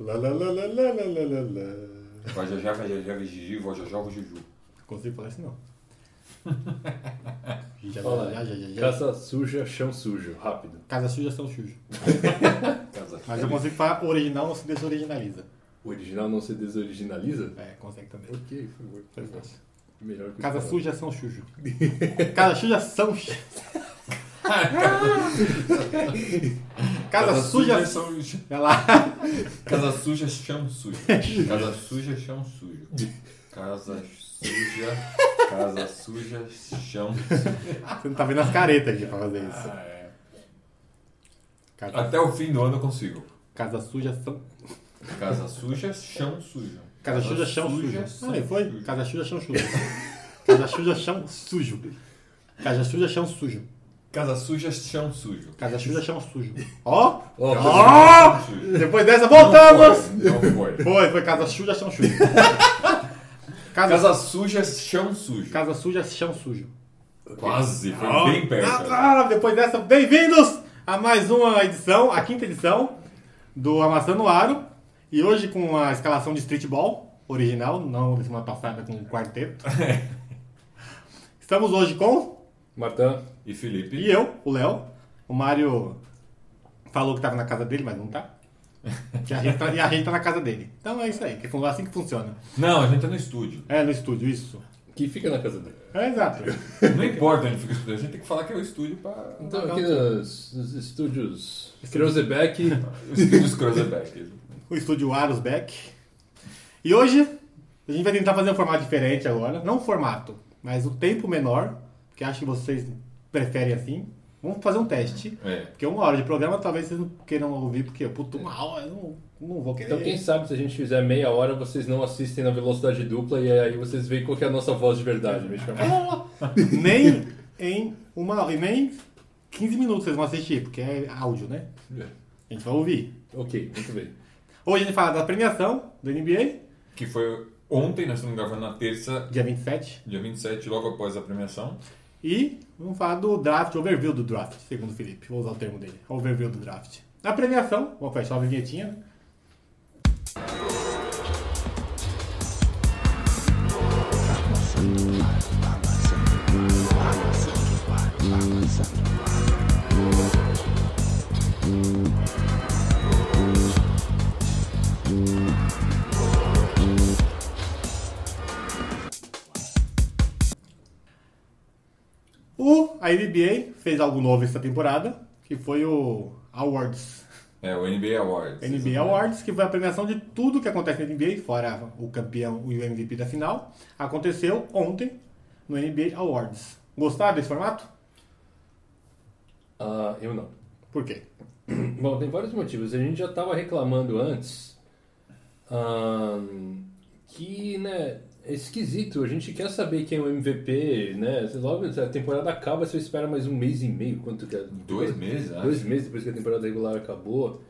Lá, lá, lá, lá, lá, lá, lá, lá. Vajajá, já vajiju, vajajá, já Não consigo falar isso, não. Já, Fala, já, já, já, já. Casa suja, chão sujo, rápido. Casa suja, chão sujo. Casa Mas eu consigo falar original, não se desoriginaliza. Original não se desoriginaliza? É, consegue também. Ok, foi muito Foi fácil. Melhor que Casa suja, são sujo. Casa suja, são... chu- Casa suja. são... Olha lá. Casa suja, chão sujo. Casa suja, chão sujo. Casa suja, casa suja, chão Você não tá vendo as caretas aqui pra fazer isso. Ah, é. Casa, Até o fim do ano eu consigo. casa suja são. Casa suja, chão sujo. Casa suja, chão suja, sujo. Ah, foi? sujo. Casa suja, chão sujo. Casa suja, chão sujo. Casa suja, chão sujo. Casa suja, chão sujo. Casa suja, chão sujo. Ó! Ó, Ó! Depois dessa, voltamos! Não foi. Não foi. Foi, foi casa suja, chão sujo. Casa, Casa suja, chão sujo. casa suja, chão sujo. Quase, foi Ó. bem perto. Ah, depois dessa, bem-vindos a mais uma edição, a quinta edição do Amassando o Aro. E hoje com a escalação de streetball original, não da semana passada com o quarteto. Estamos hoje com Martã, E Felipe? e eu, o Léo. O Mário falou que estava na casa dele, mas não tá. E a, gente tá e a gente tá na casa dele. Então é isso aí, que é assim que funciona. Não, a gente tá no estúdio. É, no estúdio, isso. que fica na casa dele. É exato. Não importa onde fica o estúdio, a gente tem que falar que é o estúdio pra. Então, aqui nos, nos estúdios Creuzebeck, O estúdio Cruzeback. o estúdio Aros Beck. E hoje a gente vai tentar fazer um formato diferente agora. Não o formato, mas o tempo menor, que acho que vocês preferem assim. Vamos fazer um teste. É. Porque uma hora de programa talvez vocês não queiram ouvir, porque, puto, uma hora eu não, não vou querer. Então, quem sabe se a gente fizer meia hora, vocês não assistem na velocidade dupla e aí vocês veem qual que é a nossa voz de verdade, me chamar. nem em uma. e nem 15 minutos vocês vão assistir, porque é áudio, né? A gente vai ouvir. ok, muito bem. Hoje a gente fala da premiação do NBA, Que foi ontem, nós estamos gravando na terça, dia 27. dia 27, logo após a premiação. E vamos falar do draft, overview do draft, segundo o Felipe. Vou usar o termo dele. Overview do draft. Na premiação, vou fechar a vinhetinha. O, a NBA fez algo novo essa temporada, que foi o Awards. É, o NBA Awards. NBA Awards, que foi a premiação de tudo que acontece na NBA, fora o campeão e o MVP da final. Aconteceu ontem no NBA Awards. Gostaram desse formato? Ah, eu não. Por quê? Bom, tem vários motivos. A gente já estava reclamando antes que, né, é esquisito. A gente quer saber quem é o MVP, né? Logo a temporada acaba, você espera mais um mês e meio. Quanto que é? Dois meses, acho. Dois meses depois que a temporada regular acabou.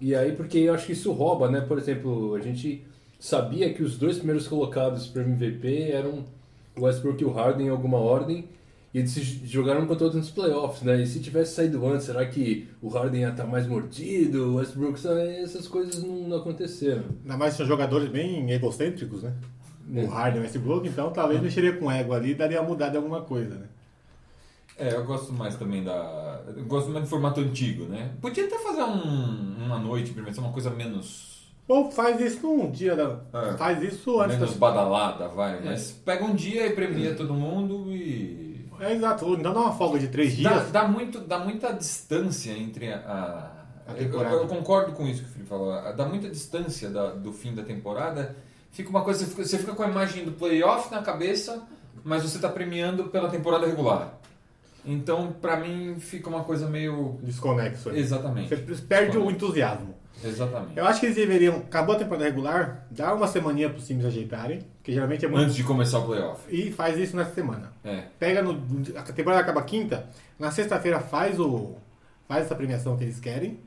E aí, porque eu acho que isso rouba, né? Por exemplo, a gente sabia que os dois primeiros colocados para MVP eram o Westbrook e o Harden em alguma ordem. E eles se jogaram contra outros nos playoffs, né? E se tivesse saído antes, será que o Harden ia estar mais mordido? O Westbrook, essas coisas não, não aconteceram. Ainda mais são jogadores bem egocêntricos, né? É. O Harden Westbrook, então talvez mexeria com ego ali e daria uma mudada alguma coisa, né? É, eu gosto mais também da. Eu gosto mais do formato antigo, né? Podia até fazer um, uma noite, primeiro, uma coisa menos. Ou faz isso num dia da... É. Faz isso antes menos da... badalada, vai. Mas pega um dia e premia todo mundo e. É exato. Então dá uma folga de três Dá, dias. dá, muito, dá muita distância entre a. A eu, eu concordo com isso que o Felipe falou. Dá muita distância da- do fim da temporada. Fica uma coisa. Você fica, com a imagem do playoff na cabeça, mas você está premiando pela temporada regular. Então, pra mim, fica uma coisa meio. Desconexo. aí. Exatamente. Você perde o entusiasmo. Exatamente. Eu acho que eles deveriam, acabou a temporada regular, dar uma semaninha para os times ajeitarem, que geralmente é muito. Antes de começar o playoff. E faz isso nessa semana. É. Pega no. A temporada acaba quinta, na sexta-feira faz o. Faz essa premiação que eles querem.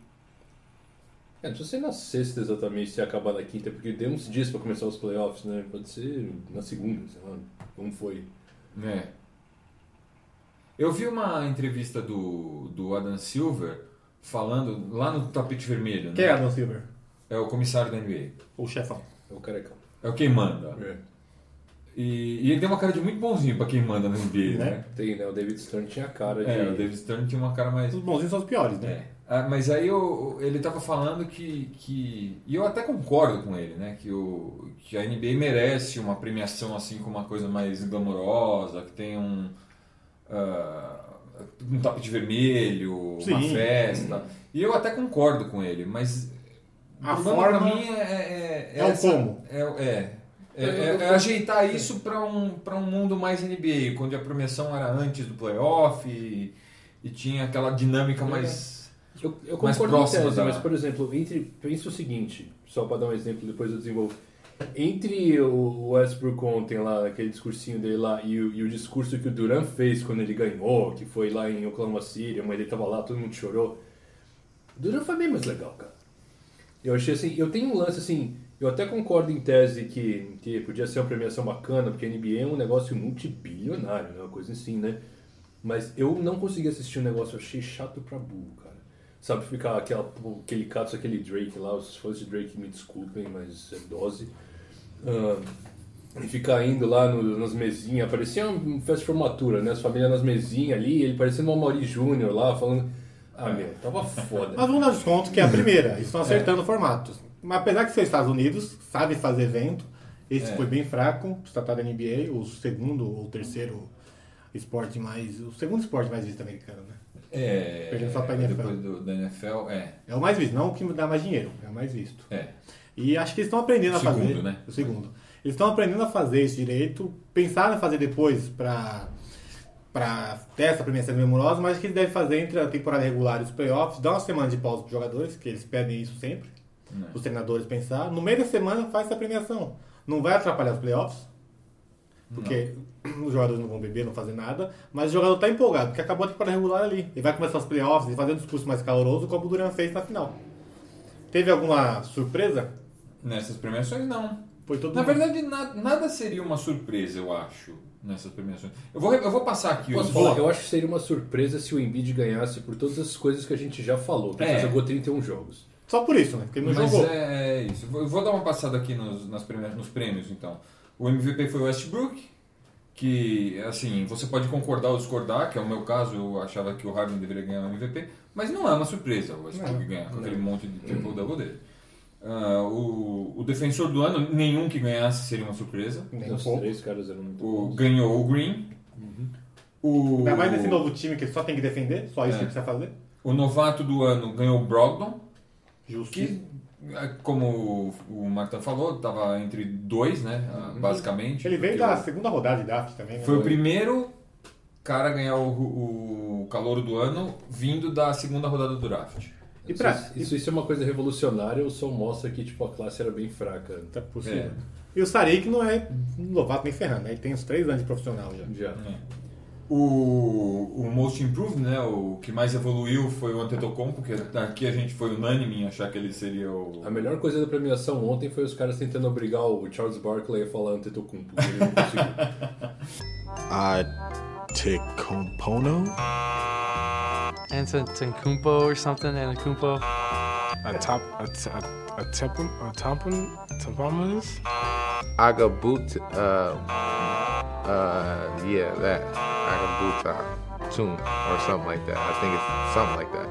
É, não precisa ser na sexta exatamente se acabar na quinta, porque tem uns dias para começar os playoffs, né? Pode ser na segunda, sei lá, como foi. É. Eu vi uma entrevista do, do Adam Silver falando lá no tapete vermelho. Né? Quem é Adam Silver? É o comissário da NBA. O chefão. É o carecão. É o quem manda. É. E, e ele tem uma cara de muito bonzinho pra quem manda na NBA, né? Né? Tem, né? O David Stern tinha cara de. É, o David Stern tinha uma cara mais. Os bonzinhos são os piores, né? É. Ah, mas aí eu- ele tava falando que, que. E eu até concordo com ele, né? Que, o, que a NBA merece uma premiação assim com uma coisa mais glamourosa, que tem um. ah, um tapete vermelho, uma Sim. festa. E eu até concordo com ele, mas. A forma pra mim é. É, é o como. É, é, é, é- é ajeitar isso para um, pra um mundo mais NBA, onde a premiação era antes do playoff e, e tinha aquela dinâmica mais. Eu, eu mais concordo em próximo tese, da- mas, por exemplo, entre, pensa o seguinte, só para dar um exemplo, depois eu desenvolvo. Entre o Westbrook ontem lá, aquele discursinho dele lá, e o, e o discurso que o Duran fez quando ele ganhou, que foi lá em Oklahoma City, mas ele tava lá, todo mundo chorou. O Duran foi bem mais legal, cara. Eu achei assim, eu tenho um lance assim, eu até concordo em tese que, que podia ser uma premiação bacana, porque a NBA é um negócio multibilionário, né? Uma coisa assim, né? Mas eu não consegui assistir o negócio, eu achei chato pra burro, cara. Sabe, ficar aquela, aquele caso, aquele Drake lá, os fãs de Drake me desculpem, mas é dose. Ah, e ficar indo lá no- nas mesinhas, parecia uma festa de formatura, né? As famílias nas mesinhas ali, ele parecendo um Mauri Júnior lá, falando. Ah, meu, tava foda. Mas vamos dar desconto que é a primeira. Eles estão acertando formatos. Mas apesar que são Estados Unidos, sabe fazer evento. Esse É. foi bem fraco, se tratar da NBA, o segundo ou terceiro esporte mais. O segundo esporte mais visto americano, né? É, Perdeu só pra NFL. Depois do, da NFL, é. É o mais visto, não o que dá mais dinheiro, é o mais visto. é. E acho que eles estão aprendendo O a fazer. segundo, né? O segundo. Eles estão aprendendo a fazer isso direito, pensaram em fazer depois para para ter essa premiação memorosa, mas acho que eles devem fazer entre a temporada regular e os playoffs, dar uma semana de pausa para os jogadores, que eles pedem isso sempre, Né. os treinadores pensar. No meio da semana faz essa premiação. Não vai atrapalhar os playoffs, porque os jogadores não vão beber, não fazer nada, mas o jogador está empolgado, porque acabou a temporada regular ali. Ele vai começar os playoffs e fazer um discurso mais caloroso, como o Duran fez na final. Teve alguma surpresa? Nessas premiações, não. Foi todo Na mundo- verdade, na- nada seria uma surpresa, eu acho, nessas premiações. Eu vou, eu vou passar aqui Posso os falar? Eu acho que seria uma surpresa se o Embiid ganhasse por todas as coisas que a gente já falou, que ele É. só jogou 31 jogos. Só por isso, né? Porque ele não Mas jogou. é isso. Eu vou- Eu vou dar uma passada aqui nos, nas prêmios, nos prêmios, então. O MVP foi o Westbrook, que, assim, você pode concordar ou discordar, que é o meu caso, eu achava que o Harden deveria ganhar o MVP, mas não é uma surpresa o Westbrook Não, ganhar com não. aquele monte de triple-double dele. Ah, o, o defensor do ano, nenhum que ganhasse seria uma surpresa. Nem um pouco. três caras eram muito O, bons. ganhou o Green. O, Ainda mais nesse novo time que ele só tem que defender, só isso É. que ele precisa fazer. o novato do ano ganhou o Brogdon. Justo. Que, como o Marta falou, estava entre dois, né? ah, Basicamente. Ele veio da segunda rodada de draft também, né? Foi o primeiro cara a ganhar o, o calor do ano vindo da segunda rodada do draft. E pra... Isso, isso, isso é uma coisa revolucionária, ou só mostra que tipo, a classe era bem fraca. Tá possível. É. E o Sarik não é novato nem ferrando, né? Ele tem uns três anos de profissional já. Já. É. O, o Most Improved, né? O que mais evoluiu foi o Antetokounmpo, que aqui a gente foi unânime em achar que ele seria o... A melhor coisa da premiação ontem foi os caras tentando obrigar o Charles Barkley a falar Antetokounmpo. Ele não conseguiu. Antetokounmpo, Antetokounmpo or something, Antetokounmpo. a top, a, a, a tepum, a tampon, tampamas. Agabut, uh, uh, yeah, that Agabuta tune or something like that. I think it's something like that.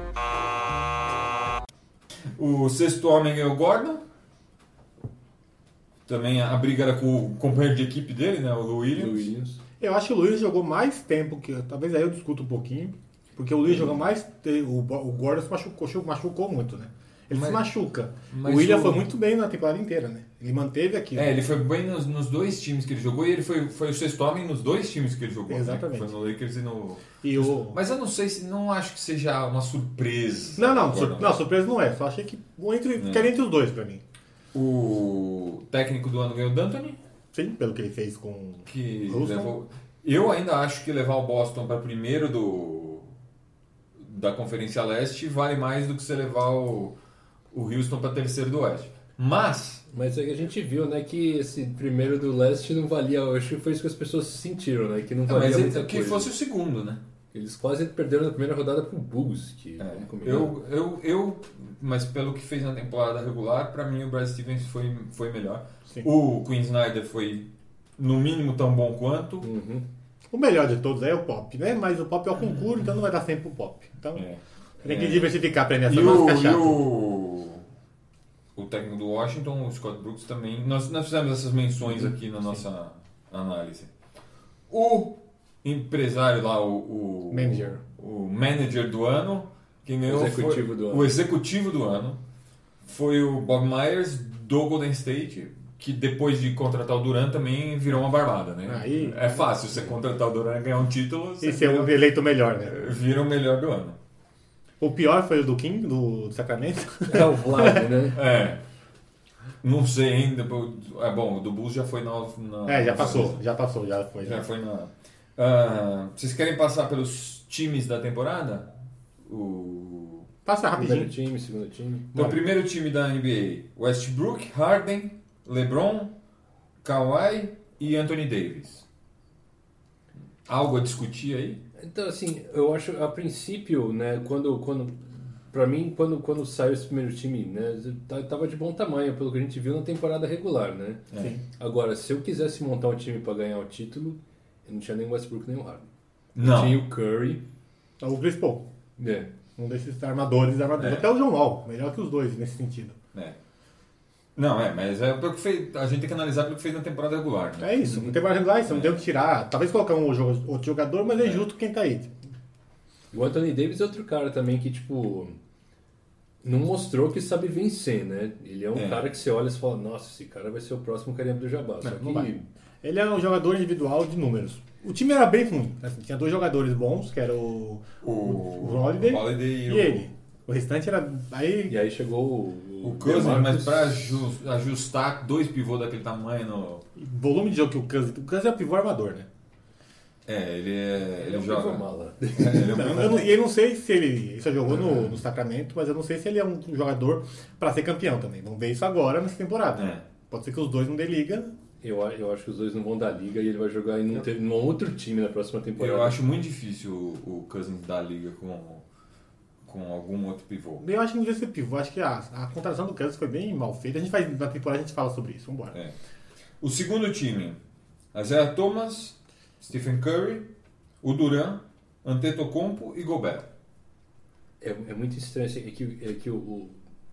O sexto homem ganhou o Gordon. Também a, briga era com o companheiro de equipe dele, né? O Williams. Lou Williams. Eu acho que o Luiz jogou mais tempo que. Talvez aí eu discuto um pouquinho. Porque o Luiz jogou mais. O, o Gordon se machucou, machucou muito, né? Ele Mas- se machuca. o William o- foi muito bem na temporada inteira, né? Ele manteve aqui. É, ele foi bem nos, nos dois times que ele jogou e ele foi, foi o sexto homem nos dois times que ele jogou. né? Exatamente. Foi no Lakers e no. E o. Mas eu não sei se. Não acho que seja uma surpresa. Não, não, sur... Não, surpresa não é. Só achei que. Entre... Ficaria entre os dois pra mim. O técnico do ano ganhou o D'Antoni, Sim, pelo que ele fez com. que levou. Eu ainda acho que levar o Boston para primeiro do da Conferência Leste vale mais do que você levar o, o Houston para terceiro do Oeste. Mas Mas aí a gente viu, né, que esse primeiro do leste não valia. Eu acho que foi isso que as pessoas sentiram, né? Que não valia mas ele, muita que coisa. fosse o segundo, né? Eles quase perderam na primeira rodada pro Bulls, que É, eu, eu, eu, mas pelo que fez na temporada regular, pra mim o Brad Stevens foi, foi melhor. Sim. O Quinn Snyder foi no mínimo tão bom quanto. Uhum. O melhor de todos é o Pop, né? Mas o Pop é o concurso, então não vai dar sempre pro Pop. Então É. tem que É. diversificar a E premiação, não o, fica e chato. o, o técnico do Washington, o Scott Brooks, também. Nós, nós fizemos essas menções aqui na nossa análise. O empresário lá, o, o Manager. o manager do ano, quem ganhou Executivo foi, do ano. o executivo do ano foi o Bob Myers do Golden State, que depois de contratar o Durant também virou uma barbada, né? Aí- é fácil você contratar o Durant e ganhar um título, E ser vira, o eleito melhor, né? vira o melhor do ano. O pior foi o do King, do, do Sacramento. É o Vlad, né? É. Não sei ainda. É bom, o do Bulls já foi na. na É, já na passou, season. já passou, já foi. Já foi na. Ah, vocês querem passar pelos times da temporada? O. Passa Primeiro rapidinho. time, segundo time. Então, o primeiro time da NBA: Westbrook, Harden, LeBron, Kawhi e Anthony Davis. Algo a discutir aí? Então, assim, eu acho, a princípio, né, quando, quando pra mim, quando, quando saiu esse primeiro time, né, tá- tava de bom tamanho, pelo que a gente viu na temporada regular, né? Sim. Agora, se eu quisesse montar um time pra ganhar o título, eu não tinha nem o Westbrook nem o Harden. Não. Tinha o Curry, O Chris Paul, né? um desses armadores, armadores. É. Até o John Wall, melhor que os dois nesse sentido. É. Não, é, mas é pelo que fez, a gente tem que analisar pelo que fez na temporada regular. Né? É isso, não tem mais regular, você não tem o que tirar. Talvez colocar um jogo- outro jogador, mas é justo quem tá aí. O Anthony Davis é outro cara também que, tipo, não mostrou que sabe vencer, né? Ele é um É. cara que você olha e fala, nossa, esse cara vai ser o próximo Kareem do Jabá. Só Não, que não. Ele é um jogador individual de números. O time era bem ruim. assim, tinha dois jogadores bons, que era o, O, o Holiday, Holiday e, e, o, ele. O restante era. Aí. E aí chegou o, o DeMarcus. mas pra aju- ajustar dois pivôs daquele tamanho no. Volume de jogo que o Cousins. O Cousins é o pivô armador, né? É, ele é. Ele, Ele é um joga. pivô mala. É, ele é um eu, não, e eu não sei se ele. Ele só jogou no, no Sacramento, mas eu não sei se ele é um jogador pra ser campeão também. Vamos ver isso agora nessa temporada. É. Pode ser que os dois não dê liga. Eu, eu acho que os dois não vão dar liga e ele vai jogar em um, outro time na próxima temporada. Eu acho muito difícil o, o Cousins dar liga com, com algum outro pivô. Eu acho que não devia ser pivô. Acho que a, a contratação do Cousins foi bem mal feita. A gente vai. Na temporada a gente fala sobre isso. Vambora. É. O segundo time: Isaiah Thomas, Stephen Curry, o Duran, Antetokounmpo e Gobert. É, é muito estranho. assim, É que, é que o, o-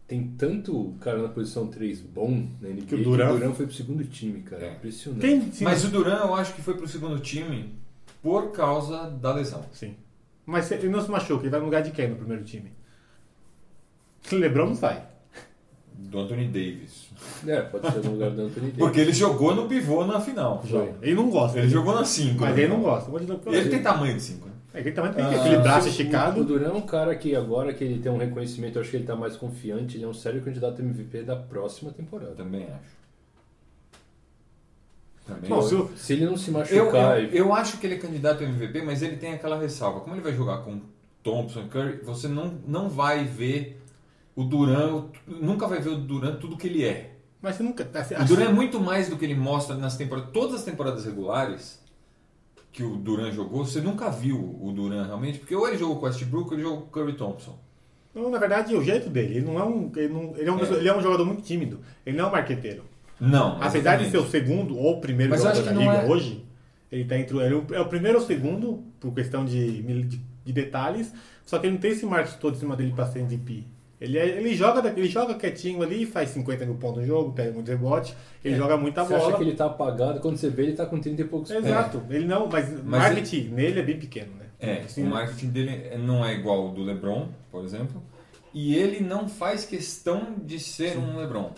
tem tanto cara na posição 3 bom na NBA Que o Durant- foi pro segundo time, cara. É. Impressionante. Tem, sim, Mas o Duran eu acho que foi pro segundo time por causa da lesão. Sim. Mas ele não se machuca, ele vai no lugar de quem no primeiro time? Lebron não sai. Do Anthony Davis. É, pode ser no lugar do Anthony Davis. Porque ele jogou no pivô na final. Ele não gosta. Ele jogou na 5. Mas ele não gosta. Ele tem tamanho de 5. Né? É ele também tem Ah, aquele braço esticado. O Duran é um cara que agora que ele tem um reconhecimento, eu acho que ele tá mais confiante, ele é um sério candidato a MVP da próxima temporada. Também acho. Também Bom, se o- Se ele não se Eu, machucar eu, eu acho que ele é candidato a MVP, mas ele tem aquela ressalva. Como ele vai jogar com Thompson e Curry, você não, não vai ver o Duran, nunca vai ver o Duran tudo que ele é. Mas você nunca. Assim, O Duran é muito mais do que ele mostra nas temporadas. Todas as temporadas regulares que o Duran jogou, você nunca viu o Duran realmente, porque ou ele jogou com o Westbrook ou ele jogou com o Curry Thompson. Não, na verdade, é o jeito dele. Ele não é um. Ele, não- ele é um, É. ele é um jogador muito tímido. Ele não é um marqueteiro. Não. Apesar de ser o segundo ou o primeiro Mas jogador da liga é- hoje, ele tá entre. o- Ele é o primeiro ou o segundo, por questão de, de, de detalhes, só que ele não tem esse marketing todo em cima dele pra ser MVP. Ele, é- ele, joga, ele joga quietinho ali, faz 50 mil pontos no jogo, pega muito rebote, ele joga muita você acha bola. que ele tá apagado, quando você vê ele tá com 30 e poucos pontos. Exato, ele não, mas, o Mas marketing nele é bem pequeno, né? É, Assim, o marketing dele não é igual ao do LeBron, por exemplo, e ele não faz questão de ser um LeBron.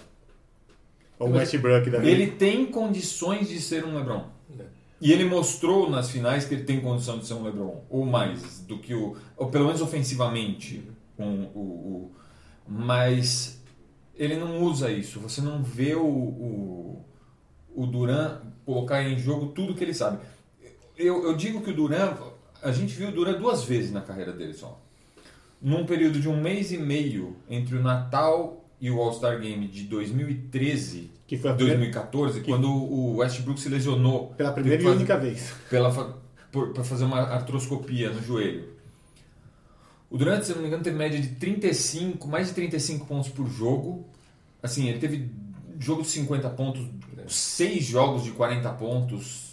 Ou o Westbrook da vida. Ele tem condições de ser um LeBron. E ele mostrou nas finais que ele tem condição de ser um LeBron, ou mais do que o, ou pelo menos ofensivamente, um, o, o- mas ele não usa isso. Você não vê o, o, o Duran colocar em jogo tudo que ele sabe. Eu, eu digo que o Duran, a gente viu o Duran duas vezes na carreira dele só. Num período de um mês e meio entre o Natal e o All-Star Game de 2013 Que foi a primeira, 2014, quando o Westbrook se lesionou. pela primeira e única vez. Para fazer uma artroscopia no joelho. O Durant, se não me engano, teve média de 35, mais de 35 pontos por jogo. Assim, ele teve jogo de 50 pontos, seis jogos de 40 pontos.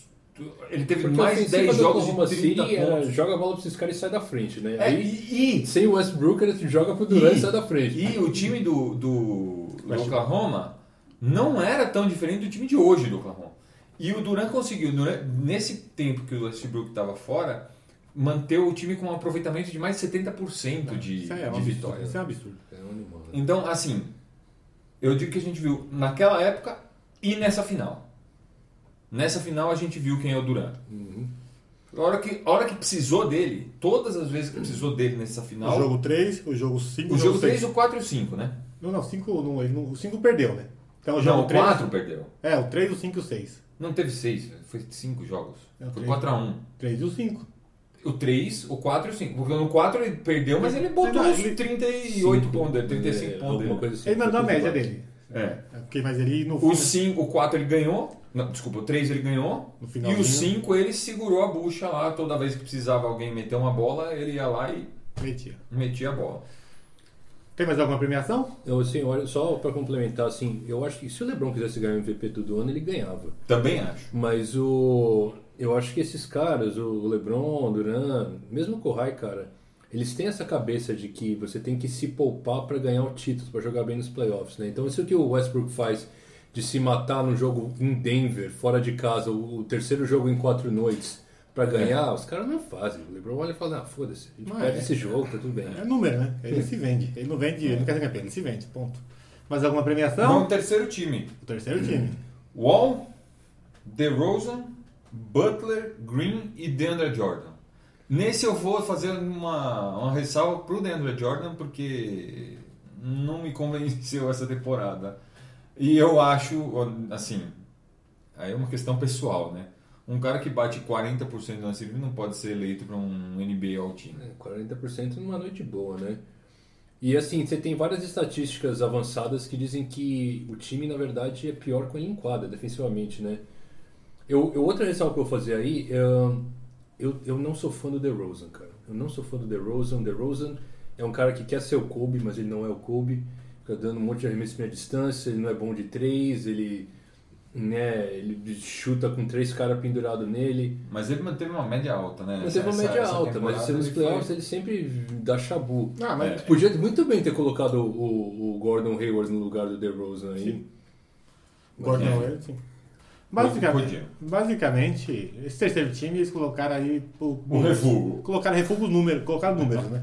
Ele teve Porque mais a de 10 ofensiva do jogos de Oklahoma 30 City era, pontos. joga a bola pra esses caras e sai da frente, né? É, Aí, e, e- sem o Westbrook, ele joga pro Durant e E- sai da frente. E o time do, do, do. Oklahoma não era tão diferente do time de hoje do Oklahoma. E o Durant conseguiu, nesse tempo que o Westbrook estava fora, manter o time com um aproveitamento de mais de 70% de, Isso é de absurdo. vitórias. Isso é um absurdo. É um animal, né? Então, assim, eu digo que a gente viu naquela época e nessa final. Nessa final a gente viu quem é o Durant. Uhum. A hora que, a hora que precisou dele, todas as vezes que precisou dele nessa final, O jogo 3, o jogo 5, o jogo 3, o 4 e o 5, né? Não, não, 5 não, ele não- o 5 perdeu, né? Então o Não, jogo o 3. 4 perdeu. É, o 3, o 5 e o 6. Não teve 6, foi 5 jogos. É, Foi três. 4x1. 3 e o 5. O 3, o 4 e o 5. Porque no 4 ele perdeu, mas ele botou Não, uns ele- 38 Cinco, pontos dele, 35 é, pontos alguma dele. coisa assim. Ele mandou a média dele. É. É, porque, mas ele no O fim- 5, o 4 ele ganhou. Não, desculpa, o 3 ele ganhou. No E o 5 ele segurou a bucha lá. Toda vez que precisava alguém meter uma bola, ele ia lá e metia. metia a bola. Tem mais alguma premiação? Eu, assim, olha, só pra complementar, assim, eu acho que se o LeBron quisesse ganhar o MVP todo ano, ele ganhava. Também acho. Mas o. Eu acho que esses caras, o LeBron, o Duran, mesmo o Kohai, cara, eles têm essa cabeça de que você tem que se poupar pra ganhar o título, pra jogar bem nos playoffs, né? Então isso que o Westbrook faz de se matar no jogo em Denver, fora de casa, o, o terceiro jogo em quatro noites, pra ganhar, os caras não fazem. O LeBron olha e fala, ah, foda-se, a gente Mas perde é. esse jogo, tá tudo bem. É número, né? Ele se vende. Ele não vende, ele não quer ser campeão, ele se vende. Ponto. Mais alguma premiação? Vamos terceiro time. O terceiro time. Wall, DeRozan, Butler, Green e DeAndre Jordan. Nesse eu vou fazer uma, uma ressalva pro DeAndre Jordan porque não me convenceu essa temporada. E eu acho, assim, aí é uma questão pessoal, né? Um cara que bate 40% do lance livre não pode ser eleito para um NBA All Team. É, 40% numa noite boa, né? E assim, você tem várias estatísticas avançadas que dizem que o time, na verdade, é pior com ele em quadra, defensivamente, né? Eu, eu- outra ressalva que eu vou fazer aí, é, eu, eu não sou fã do DeRozan, cara. Eu não sou fã do DeRozan. DeRozan é um cara que quer ser o Kobe, mas ele não é o Kobe. Fica dando um monte de arremesso de meia distância, ele não é bom de três, ele, né, ele chuta com três caras pendurados nele. Mas ele manteve uma média alta, né? Mas teve uma média essa alta, mas nos playoffs foi- ele sempre dá chabu. Ah, mas É. Podia muito bem ter colocado o, o- o Gordon Hayward no lugar do DeRozan aí. Sim. Gordon É. Hayward, sim. Basicamente, basicamente, esse terceiro time eles colocaram aí o, Um refúgio. Colocaram refúgio número, colocaram números, né?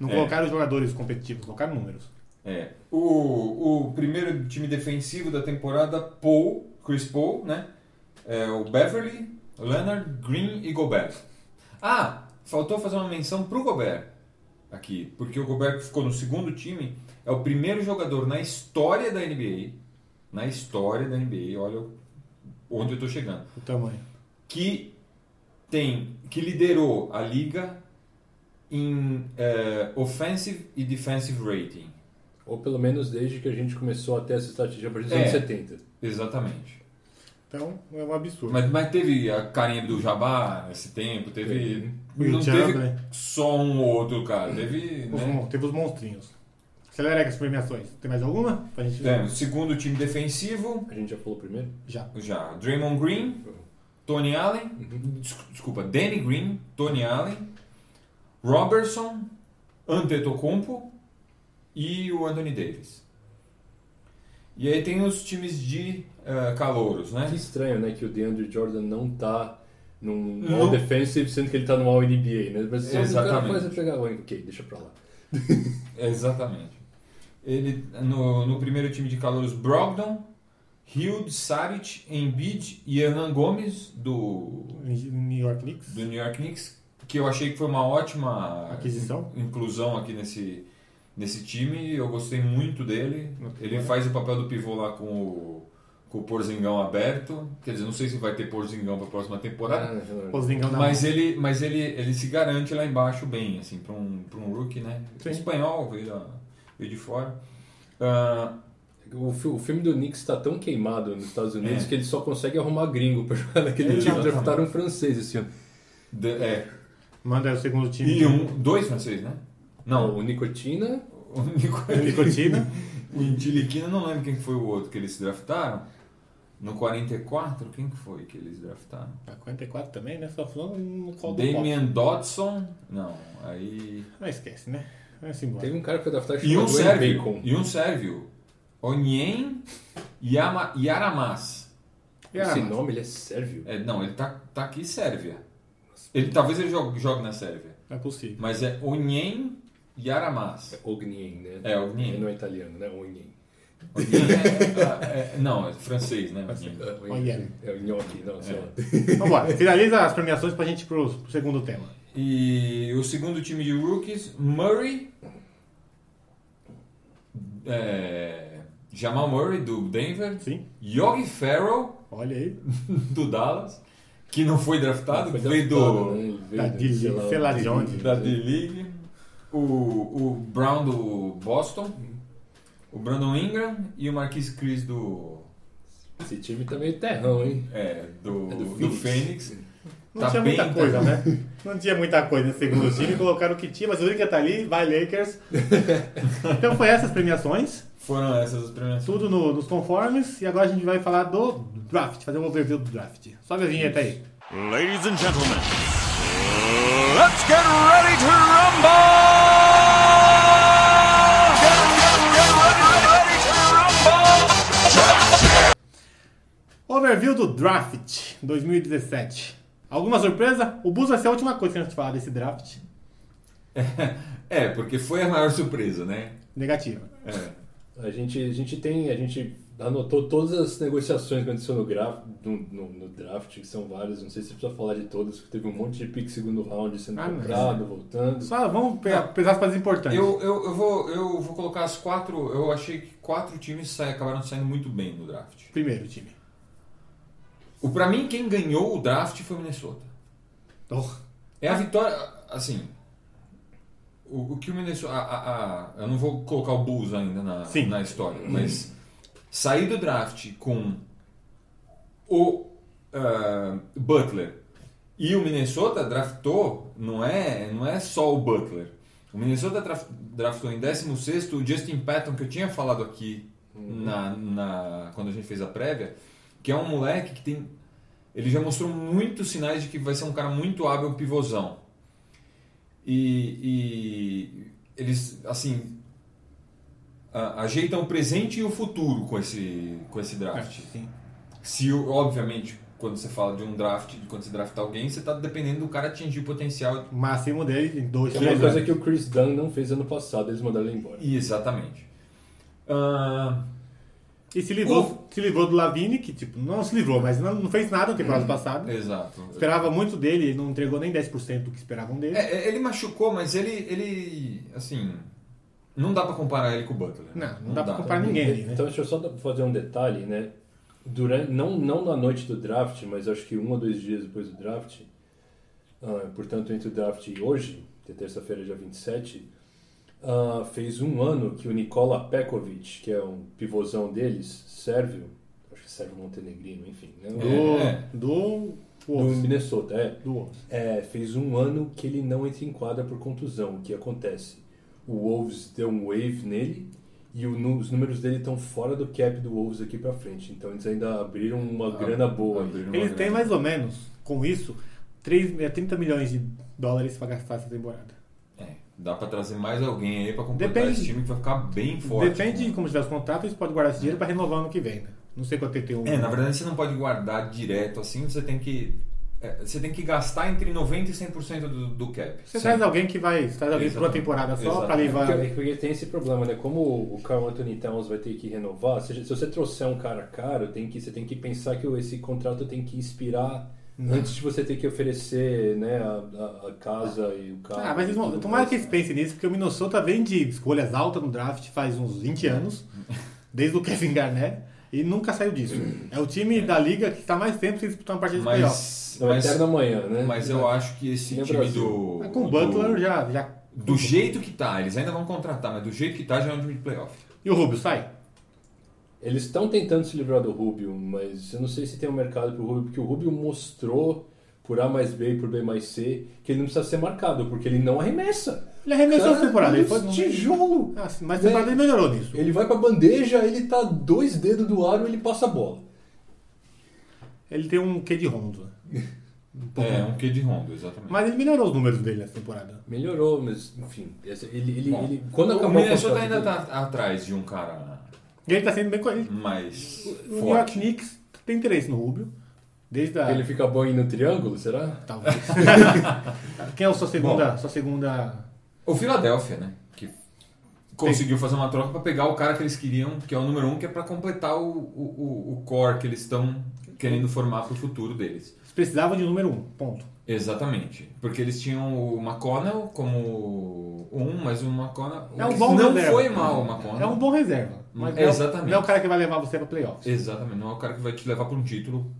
Não É. colocaram jogadores competitivos, colocaram números. É. O, o primeiro time defensivo da temporada, Paul, Chris Paul, né? É o Beverly, Leonard, Green e Gobert. Ah, faltou fazer uma menção pro Gobert aqui, porque o Gobert ficou no segundo time, é o primeiro jogador na história da NBA, na história da NBA, olha onde eu tô chegando, O tamanho. que tem, que liderou a liga em eh, offensive e defensive rating. Ou pelo menos desde que a gente começou a ter essa estatística a partir dos É. anos 70. Exatamente. Então, é um absurdo. Mas, mas teve a carinha do Jabá nesse tempo, teve. Will Não Chamberlain. teve só um ou outro cara, teve. Os Né? Teve os monstrinhos. Acelera aí com as premiações. Tem mais alguma? Pra gente Temos segundo time defensivo, A gente já falou primeiro? Já. já Draymond Green, Tony Allen, des- desculpa, Danny Green, Tony Allen, Robertson, Antetokounmpo e o Anthony Davis. E aí tem os times de eh, calouros, né? Que estranho, né? Que o DeAndre Jordan não tá num Não. All Defensive, sendo que ele tá no All NBA, né? Mas se o cara Exatamente. é pegar, ok, deixa pra lá. Exatamente. Ele no, no primeiro time de calouros Brogdon, Hild, Saric, Embiid e Hernan Gomes do, New York Knicks. do New York Knicks, que eu achei que foi uma ótima Aquisição. inclusão aqui nesse, nesse time. Eu gostei muito dele. Ele faz o papel do pivô lá com o, com o Porzingão aberto. Quer dizer, não sei se vai ter Porzingão para a próxima temporada. Ah, Posingão na Mas ele, mas ele, ele se garante lá embaixo bem, assim, para um, pra um rookie, né? Sim. Espanhol, veio, da- veio de fora. Ah, O, fi- o filme do Knicks tá tão queimado nos Estados Unidos É. que ele só consegue arrumar gringo pra jogar naquele time. Exatamente. Draftaram um francês esse ano. De- é. Manda aí o segundo time. E um, dois franceses, né? Não, O Nicotina, o Nico- Nicotina. o Intiliquina, não lembro quem que foi o outro que eles draftaram. No 44, quem que foi que eles draftaram? A 44 também, né? Só falando no do Damian Dodson. Não, aí. Não esquece, né? Vamos embora. teve um cara que foi draftado E um sérvio. Bacon. E um sérvio. Onyen Yama, Yaramas. Esse nome, ele é sérvio. É, não, ele tá, tá aqui Sérvia. Ele, talvez ele jogue, jogue na Sérvia. Não é possível. Mas é Onyen Yaramas. É Ognien, né? É, Ognien. Não é italiano, né? Ognien. Onyen é, é- não, é francês, né? Onyen. É, Ognien. É o Gnocchi, não, sei É. lá. Vamos embora. Finaliza as premiações pra gente ir pro, pro segundo tema. E o segundo time de rookies, Murray. É, Jamal Murray, do Denver. Sim. Yogi Farrell, Olha aí. do Dallas. Que não foi draftado, Foi veio draftado, do, né? Veio da D-League, sei lá, sei lá de D-League, onde. da? D-League. O, o Brown do Boston. O Brandon Ingram e o Marquise Chris do, Esse time tá meio terrão, hein? é, do, É do do Phoenix. Fênix. Não Tá tinha bem, muita tá- coisa, né? Não tinha muita coisa nesse segundo time. Colocaram o que tinha, mas o que tá ali, vai Lakers. Então foi essas premiações. Foram essas as premiações. Tudo no- nos conformes. E agora a gente vai falar do draft. Fazer um overview do draft. Sobe a vinheta aí. Ladies and gentlemen, let's get ready to rumble! Overview do draft 2017. Alguma surpresa? O Bus vai ser a última coisa que a gente falar desse draft. É, porque foi a maior surpresa, né? Negativa. É. A gente, a gente tem, a gente anotou todas as negociações que aconteceu no, graf, no, no- no draft, que são várias, não sei se precisa falar de todas, porque teve um monte de pick segundo round sendo Ah, comprado, voltando. Só vamos pe- pesar as coisas importantes. Eu, eu, eu, vou, eu vou colocar as quatro. Eu achei que quatro times acabaram saindo muito bem no draft. Primeiro time. O, pra mim, quem ganhou o draft foi o Minnesota. Oh, É a vitória. Assim. O, o que o Minnesota. a- a- a- eu não vou colocar o Bulls ainda na, Sim. na história, mas sair do draft com o ah, Butler e o Minnesota draftou, não é, não é só o Butler. O Minnesota draf- draftou em 16 o Justin Patton, que eu tinha falado aqui na, na, quando a gente fez a prévia, que é um moleque que tem. Ele já mostrou muitos sinais de que vai ser um cara muito hábil pivôzão. E, e eles, assim, a- ajeitam o presente e o futuro com esse, com esse draft. sim. Se, o- obviamente, quando você fala de um draft, quando você drafta alguém, você está dependendo do cara atingir o potencial. Máximo dele em dois, é três uma coisa anos. que o Chris Dunn não fez ano passado, eles mandaram ele embora. E exatamente. Ah, E se livrou, se livrou do Lavine, que tipo, não se livrou, mas não, não fez nada na temporada passada. exato. Esperava muito dele, ele não entregou nem 10% do que esperavam dele. É, é, ele machucou, mas ele, ele, assim, não dá pra comparar ele com o Butler. né? Não, não dá pra comparar ninguém ali, né? Então deixa eu só fazer um detalhe, né? Durante, não, não na noite do draft, mas acho que um ou dois dias depois do draft, ah, portanto entre o draft e hoje, que é terça-feira, dia 27, ah, fez um ano que o Nikola Pekovic, que é um pivôzão deles, sérvio, acho que sérvio montenegrino, enfim, né? Do, É. do do Wolves. Minnesota, é. Do Wolves. É, fez um ano que ele não entra em quadra por contusão. O que acontece? O Wolves deu um wave nele e o os números dele estão fora do cap do Wolves aqui pra frente. Então eles ainda abriram uma grana boa. uma Eles têm grana. mais ou menos, com isso, 3, é, 30 milhões de dólares pra gastar essa temporada. É, dá pra trazer mais alguém aí pra completar Depende- esse time que vai ficar bem forte. Depende de né? como tiver os contratos, eles podem guardar esse dinheiro pra renovar ano que vem, né? Não sei quanto tem um. É, na verdade você não pode guardar direto assim, você tem que. é, você tem que gastar entre 90% e 100% do, do cap. Você traz alguém que vai. Você traz alguém por uma temporada só Exatamente. levar. Porque, porque tem esse problema, né? Como o Carl Anthony Towns vai ter que renovar, se, se você trouxer um cara caro, tem que, você tem que pensar que esse contrato tem que inspirar antes de você ter que oferecer né, a, a- a casa e o carro. Ah, mas eles vão, tomara mais. que eles pensem nisso, porque o Minnesota vem de escolhas altas no draft faz uns 20 anos, desde o Kevin Garnett, e nunca saiu disso. É o time da liga que está mais tempo sem disputar uma partida de playoff. Mas, Não, é mas, eterno amanhã, né? mas eu acho que esse no time do. Mas com o do- Butler já, já. Do jeito que tá, eles ainda vão contratar, mas do jeito que tá já é um time de playoff. E o Rubio sai? Eles estão tentando se livrar do Rubio, mas eu não sei se tem um mercado pro Rubio, porque o Rubio mostrou por A mais B e por B mais C, que ele não precisa ser marcado, porque ele não arremessa. Ele arremessou Cara, essa temporada. Ele um foi no tijolo. Ah, mas a temporada ele melhorou nisso. Ele vai pra bandeja, ele tá dois dedos do aro e ele passa a bola. Ele tem um quê de rondo. É, um quê de Rondo, exatamente. Mas ele melhorou os números dele nessa temporada. Melhorou, mas enfim, ele, ele, Bom, ele- quando o acabou Minnesota ainda dele- tá atrás de um cara E ele tá sendo bem coerente. mais O New York. Knicks tem interesse no Rubio. Desde a. Ele fica bom aí no triângulo, será? Talvez. Quem é a sua segunda. Sua segunda. O Philadelphia, né? Que conseguiu fazer uma troca para pegar o cara que eles queriam, que é o número um, que é para completar o, o, o- o core que eles estão querendo formar para o futuro deles. Eles precisavam de um número um. Ponto. Exatamente. Porque eles tinham o McConnell como um, mas o McConnell É um bom não reserva. foi mal o McConnell. É um bom reserva. Mas é Exatamente. Não é o cara que vai levar você pra playoffs. Exatamente. Não é o cara que vai te levar para um título.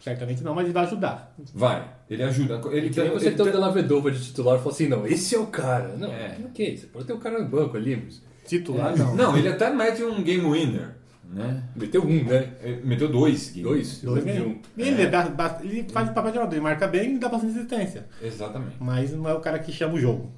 Certamente não, mas ele vai ajudar. Vai. Ele ajuda. Ele, nem você ele tem o Della Vedova de titular e fala assim, não, esse é o cara. Não, É. ok, você pode ter o cara no banco ali, mas Titular, não. Não, ele até mete um game winner, né? meteu um, né? Ele Meteu dois. game Dois, Dois um. Ele, dá- dá- ele faz o papel de jogador, ele marca bem e dá bastante assistência. Exatamente. Mas não é o cara que chama o jogo.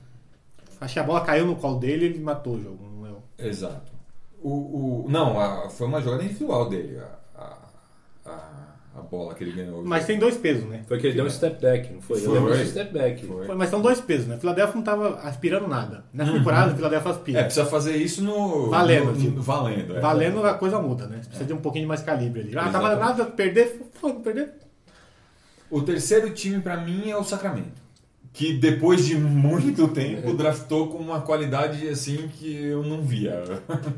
Acho que a bola caiu no colo dele e ele matou o jogo. Não é o... Exato. O, o, não, a- foi uma jogada individual dele, a, a, a, a bola que ele ganhou. Mas tem dois pesos, né? Foi que ele deu um step back, não foi? Foi. Eu lembro desse step back. Foi. Foi, Mas são dois pesos, né? Philadelphia não tava aspirando nada. Nessa temporada, o Philadelphia É, aspira. precisa fazer isso no. Valendo, no- tipo. valendo. é. Valendo a coisa muda, né? Você precisa de um pouquinho de mais calibre ali. Ah, tava nada, perder, foda, perder. O terceiro time pra mim é o Sacramento. Que depois de muito tempo draftou com uma qualidade assim que eu não via.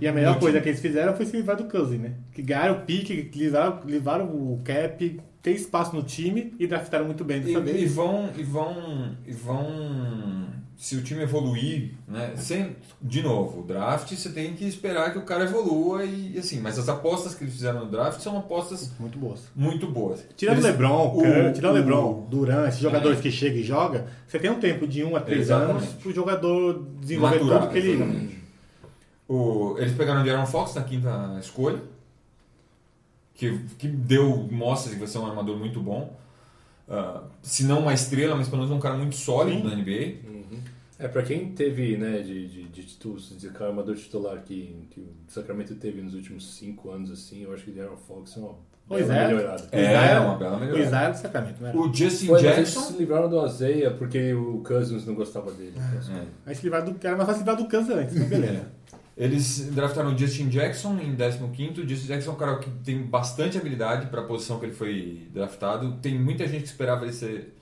E a melhor coisa que eles fizeram foi se livrar do Cousins, né? Que ganharam o pique, livraram, livraram o cap, tem espaço no time e draftaram muito bem E, dessa e vez. vão. E vão. E vão. Se o time evoluir, né? Sem, de novo, o draft você tem que esperar que o cara evolua e assim, mas as apostas que eles fizeram no draft são apostas Muito boas. muito boas. Tirando o Eles- LeBron, o- tirando o o- LeBron, Duran, esses jogadores É. que chegam e jogam, você tem um tempo de 1 a 3 Exatamente. anos pro jogador desenvolver Maturar, tudo que ele. exatamente. O, eles pegaram o Jaron Fox na quinta escolha, que, que deu mostra de que vai ser um armador muito bom. Ah, se não uma estrela, mas pelo menos um cara muito sólido Sim. na NBA. É, pra quem teve, né, de, de, de, títulos, de armador titular que, que o Sacramento teve nos últimos cinco anos, assim, eu acho que o Darren Fox é uma O bela Isaiah, É, Isaiah- uma bela melhorada. O Isaiah era do Sacramento, era? O Justin Foi, mas eles se Jackson. livraram do Azeia porque o Cousins não gostava dele. É. Aí se livrar do cara, mas vai se livrar do Kansas antes, mas beleza. Eles draftaram o Justin Jackson em 15. O Justin Jackson é um cara que tem bastante habilidade para a posição que ele foi draftado. Tem muita gente que esperava ele ser,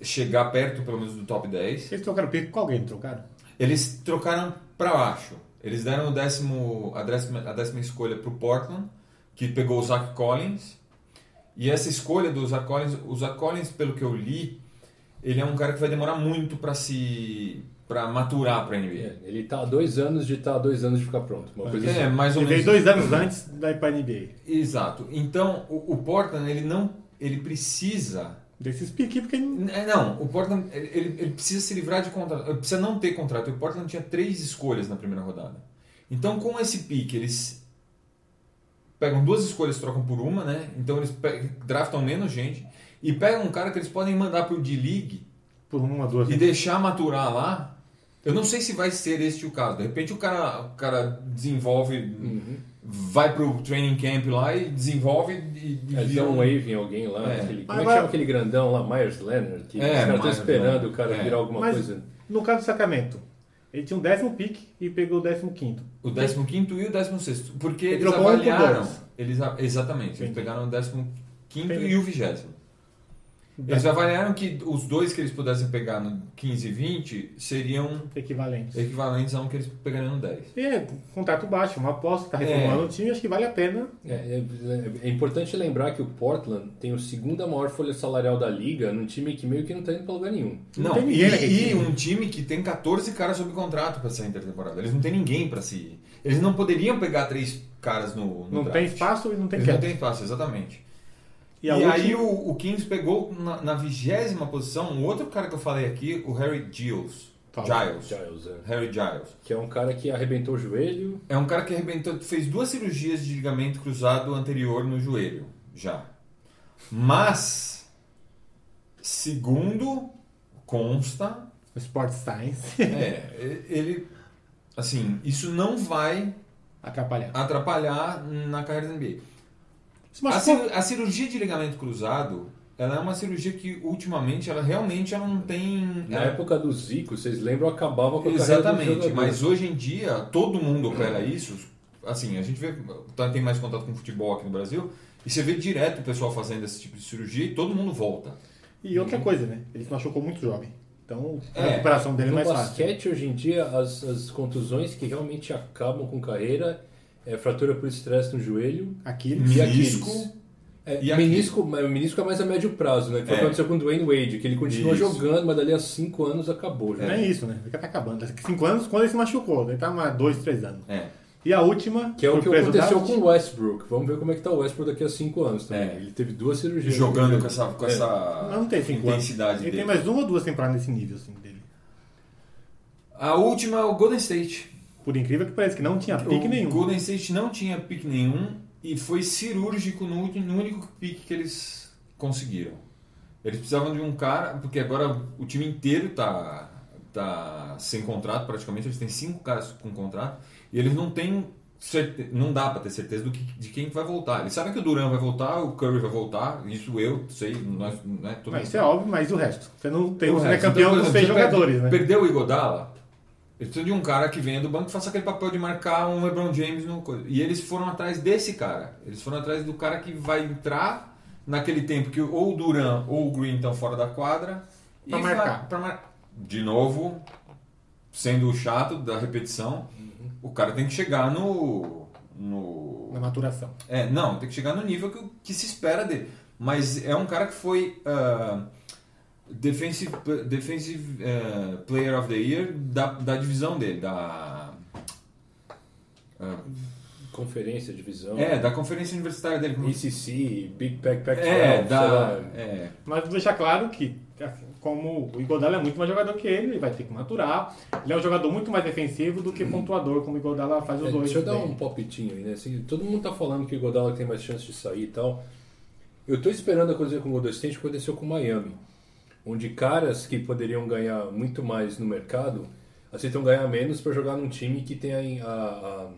chegar perto, pelo menos, do top 10. Eles trocaram pique com alguém, trocaram? Eles trocaram para baixo. Eles deram o décimo, a, décima, a décima escolha para o Portland, que pegou o Zach Collins. E essa escolha do Zach Collins, o Zach Collins, pelo que eu li, ele é um cara que vai demorar muito para se para maturar para NBA. É, ele tá há dois anos de estar há dois anos de ficar pronto. Uma coisa É, assim. mais ou Ele veio menos. dois anos antes da ir pra NBA. Exato. Então, o, o Portland, ele não, ele precisa Desses piques, porque ele- É, Não, o Portland ele, ele- ele precisa se livrar de contrato, ele precisa não ter contrato. O Portland tinha três escolhas na primeira rodada. Então, com esse pique, eles pegam duas escolhas, trocam por uma, né? Então eles draftam menos gente e pegam um cara que eles podem mandar pro D-League por uma, duas. e deixar maturar lá. Eu não sei se vai ser este o caso. De repente o cara, o cara desenvolve, vai pro training camp lá e desenvolve e, e Eles vira dão um wave em alguém lá. É. Aquele, Mas como é que chama aquele grandão lá, Myers Leonard? Que É, os caras estão esperando o cara É. virar alguma Mas coisa. no caso do Sacramento, ele tinha um décimo pique e pegou o décimo quinto. O 15 e o 16. Porque Ele eles avaliaram. Eles, exatamente, eles Entendi. pegaram o 15 Entendi. e o 20. Eles avaliaram que os dois que eles pudessem pegar no 15 e 20 seriam Equivalente. equivalentes a um que eles pegariam no 10. E é contrato baixo, uma aposta, tá É. reformulando o time, acho que vale a pena. É, é- é importante lembrar que o Portland tem a segunda maior folha salarial da liga num time que meio que não tá indo pra lugar nenhum. Não Não, tem e, e um time que tem 14 caras sob contrato para essa intertemporada. Eles não tem ninguém para se ir. Eles não poderiam pegar três caras no, no Não draft. tem espaço e não tem Eles não têm espaço, exatamente. E E, a aí última- o, o Kings pegou na, na vigésima posição um outro cara que eu falei aqui, o Harry Giles. Fala. Giles. Giles, é. Harry Giles. Que é um cara que arrebentou o joelho. É um cara que arrebentou, fez duas cirurgias de ligamento cruzado anterior no joelho, já. Mas Segundo, consta, Sport Science. é, ele, assim, isso não vai Atrapalhar. atrapalhar na carreira da NBA. A, cir- a cirurgia de ligamento cruzado, ela é uma cirurgia que ultimamente, ela realmente ela não tem... Na ela- época do Zico, vocês lembram, acabava com a Exatamente, mas hoje em dia todo mundo opera isso. Assim, a gente vê, tá- tem mais contato com futebol aqui no Brasil, e você vê direto o pessoal fazendo esse tipo de cirurgia e todo mundo volta. E outra coisa, né? Ele se machucou muito jovem. Então, a É. recuperação dele é No mais fácil. basquete, hoje em dia, as, as contusões que realmente acabam com carreira é fratura por estresse no joelho Aquiles. e Menisco. Aquiles. É, E menisco, mas o menisco é mais a médio prazo, né? Que foi o É. que aconteceu com o Dwayne Wade, que ele continua Isso. jogando, mas dali a 5 anos acabou. Já. Não é isso, né? Ele tá acabando. Daqui cinco anos, quando ele se machucou. Ele tá há dois, três anos. É. E a última, Que é o que aconteceu com o Westbrook. Vamos ver como é que tá o Westbrook daqui a 5 anos também. É. Ele teve duas cirurgias. Jogando com essa, com É. essa Não, não tem cinco anos. intensidade Ele dele. tem mais uma ou duas temporadas nesse nível, assim, dele. A última é o Golden State. Por incrível que pareça, que não tinha pique o nenhum. Golden State não tinha pique nenhum e foi cirúrgico no, no único pique que eles conseguiram. Eles precisavam de um cara, porque agora o time inteiro tá, tá sem contrato praticamente, eles têm cinco caras com contrato e eles não têm certe... não dá para ter certeza do que, de quem vai voltar. Eles sabem que o Duran vai voltar, o Curry vai voltar, isso eu sei, nós, né, todo Mas isso é óbvio, mas o resto? Você não tem o é resto. campeão Então, por seis jogadores, né? Perdeu o Igodala, eles precisam de um cara que venha do banco e faça aquele papel de marcar um LeBron James no coisa. E eles foram atrás desse cara. Eles foram atrás do cara que vai entrar naquele tempo que ou o Duran ou o Green estão fora da quadra. e Pra marcar. pra mar- De novo, sendo o chato da repetição, o cara tem que chegar no. no Na maturação. é, não, tem que chegar no nível que, que se espera dele. Mas é um cara que foi ah, defensive, defensive ah, Player of the Year da, da divisão dele, da. ah, Conferência, divisão. é, da conferência universitária dele. ACC, Big Pac Pac É, 12, da. É, Mas vou deixar claro que, como o Igodala é muito mais jogador que ele, ele vai ter que maturar. Ele é um jogador muito mais defensivo do que pontuador, como o Igodala faz os É, dois. deixa eu dar um palpitinho aí, né? Assim, todo mundo tá falando que o Godala tem mais chance de sair e tal. Eu tô esperando acontecer com o Golden State o que aconteceu com o Miami. Onde caras que poderiam ganhar muito mais no mercado aceitam ganhar menos para jogar num time que tem a, a,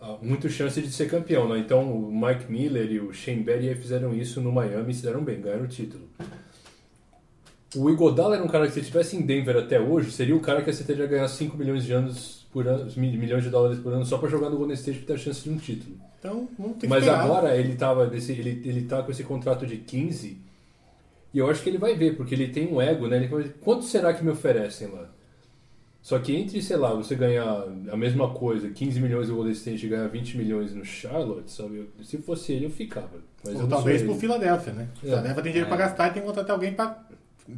a, a muito chance de ser campeão, né? Então o Mike Miller e o Shane Battier fizeram isso no Miami e se deram bem, ganharam o título. O Igodala era um cara que se estivesse em Denver até hoje, seria o cara que aceitaria ganhar 5 milhões de anos por ano, mi- milhões de dólares por ano só para jogar no Golden State para ter a chance de um título. Então, ter que Mas esperar. agora ele tava desse, ele, ele tá com esse contrato de 15 e eu acho que ele vai ver, porque ele tem um ego, né? Ele vai dizer, quanto será que me oferecem lá? Só que entre, sei lá, você ganhar a mesma coisa, 15 milhões no Golden State e ganhar 20 milhões no Charlotte, sabe? Eu- se fosse ele, eu ficava. Mas eu Ou não talvez pro. Philadelphia, né? O É. Philadelphia tem dinheiro É. pra gastar e tem que contratar alguém pra.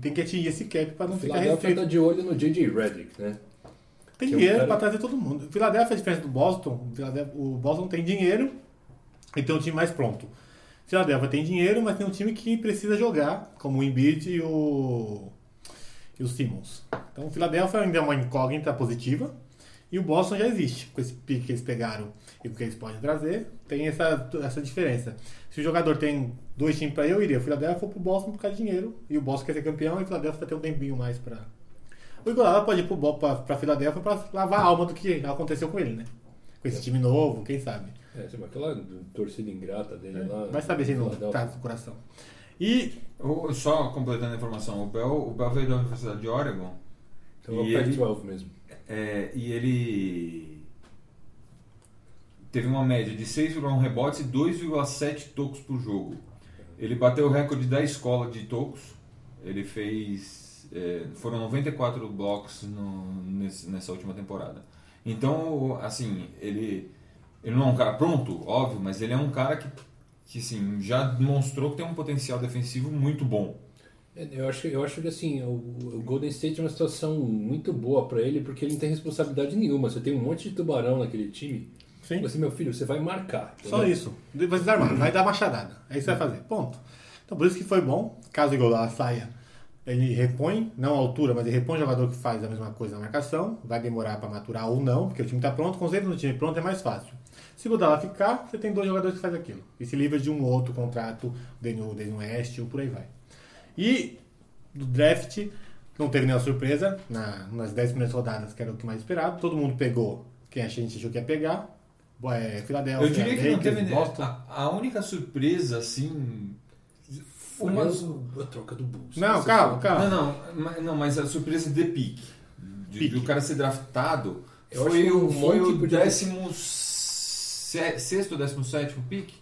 Tem que atingir esse cap pra não O ficar Philadelphia restrito. tá de olho no J.J. Redick, né? Tem que é um dinheiro cara- pra trazer todo mundo. Philadelphia, a diferença do Boston, o Philadelphia- o Boston tem dinheiro e tem um time mais pronto. Philadelphia tem dinheiro, mas tem um time que precisa jogar, como o Embiid e o, e o Simmons. Então o Philadelphia ainda é uma incógnita positiva e o Boston já existe. Com esse pique que eles pegaram e o que eles podem trazer, tem essa, essa diferença. Se o jogador tem dois times pra eu, eu iria. O Philadelphia for pro Boston por causa de dinheiro e o Boston quer ser campeão e o Philadelphia vai ter um tempinho mais pra... O Iguodala pode ir pra Filadélfia pra lavar a alma do que aconteceu com ele, né? Com esse time novo, quem sabe. É, tem aquela torcida ingrata dele lá. Vai saber se não tá no coração. E o- só completando a informação, o Bell, o Bell veio da Universidade de Oregon Então é o E ele- Pac-12 mesmo. É, e ele teve uma média de 6,1 rebotes e 2,7 tocos por jogo. Ele bateu o recorde da escola de tocos. Ele fez. é, foram 94 blocos no- nesse- nessa última temporada. Então, assim, ele, ele não é um cara pronto, óbvio, mas ele é um cara que, que assim, já demonstrou que tem um potencial defensivo muito bom. É, Eu acho, eu acho que assim, o, o Golden State é uma situação muito boa pra ele, porque ele não tem responsabilidade nenhuma. Você tem um monte de tubarão naquele time. Sim. Você, meu filho, você vai marcar. Só isso. Vai desarmar, vai dar machadada. É isso que vai fazer. Ponto. Então por isso que foi bom. Caso o Iguodala saia, ele repõe, não a altura, mas ele repõe o jogador que faz a mesma coisa na marcação. Vai demorar para maturar ou não, porque o time está pronto. Com certeza no time pronto é mais fácil. Se o Dalla ficar, você tem dois jogadores que fazem aquilo. E se livra de um outro contrato, o Daniel West, ou por aí vai. E do draft, não teve nenhuma surpresa. Na, nas 10 primeiras rodadas, que era o que mais esperado. Todo mundo pegou quem a gente achou que ia pegar. É, Filadélfia, Eu diria que Lakers, não teve Boston. A, a única surpresa, assim, foi uma... a troca do Bulls. Não, calma, calma. Não, não, não, mas a surpresa de pique. De. De o cara ser draftado Eu foi, o, foi o 16 sexto ou décimo sétimo pick,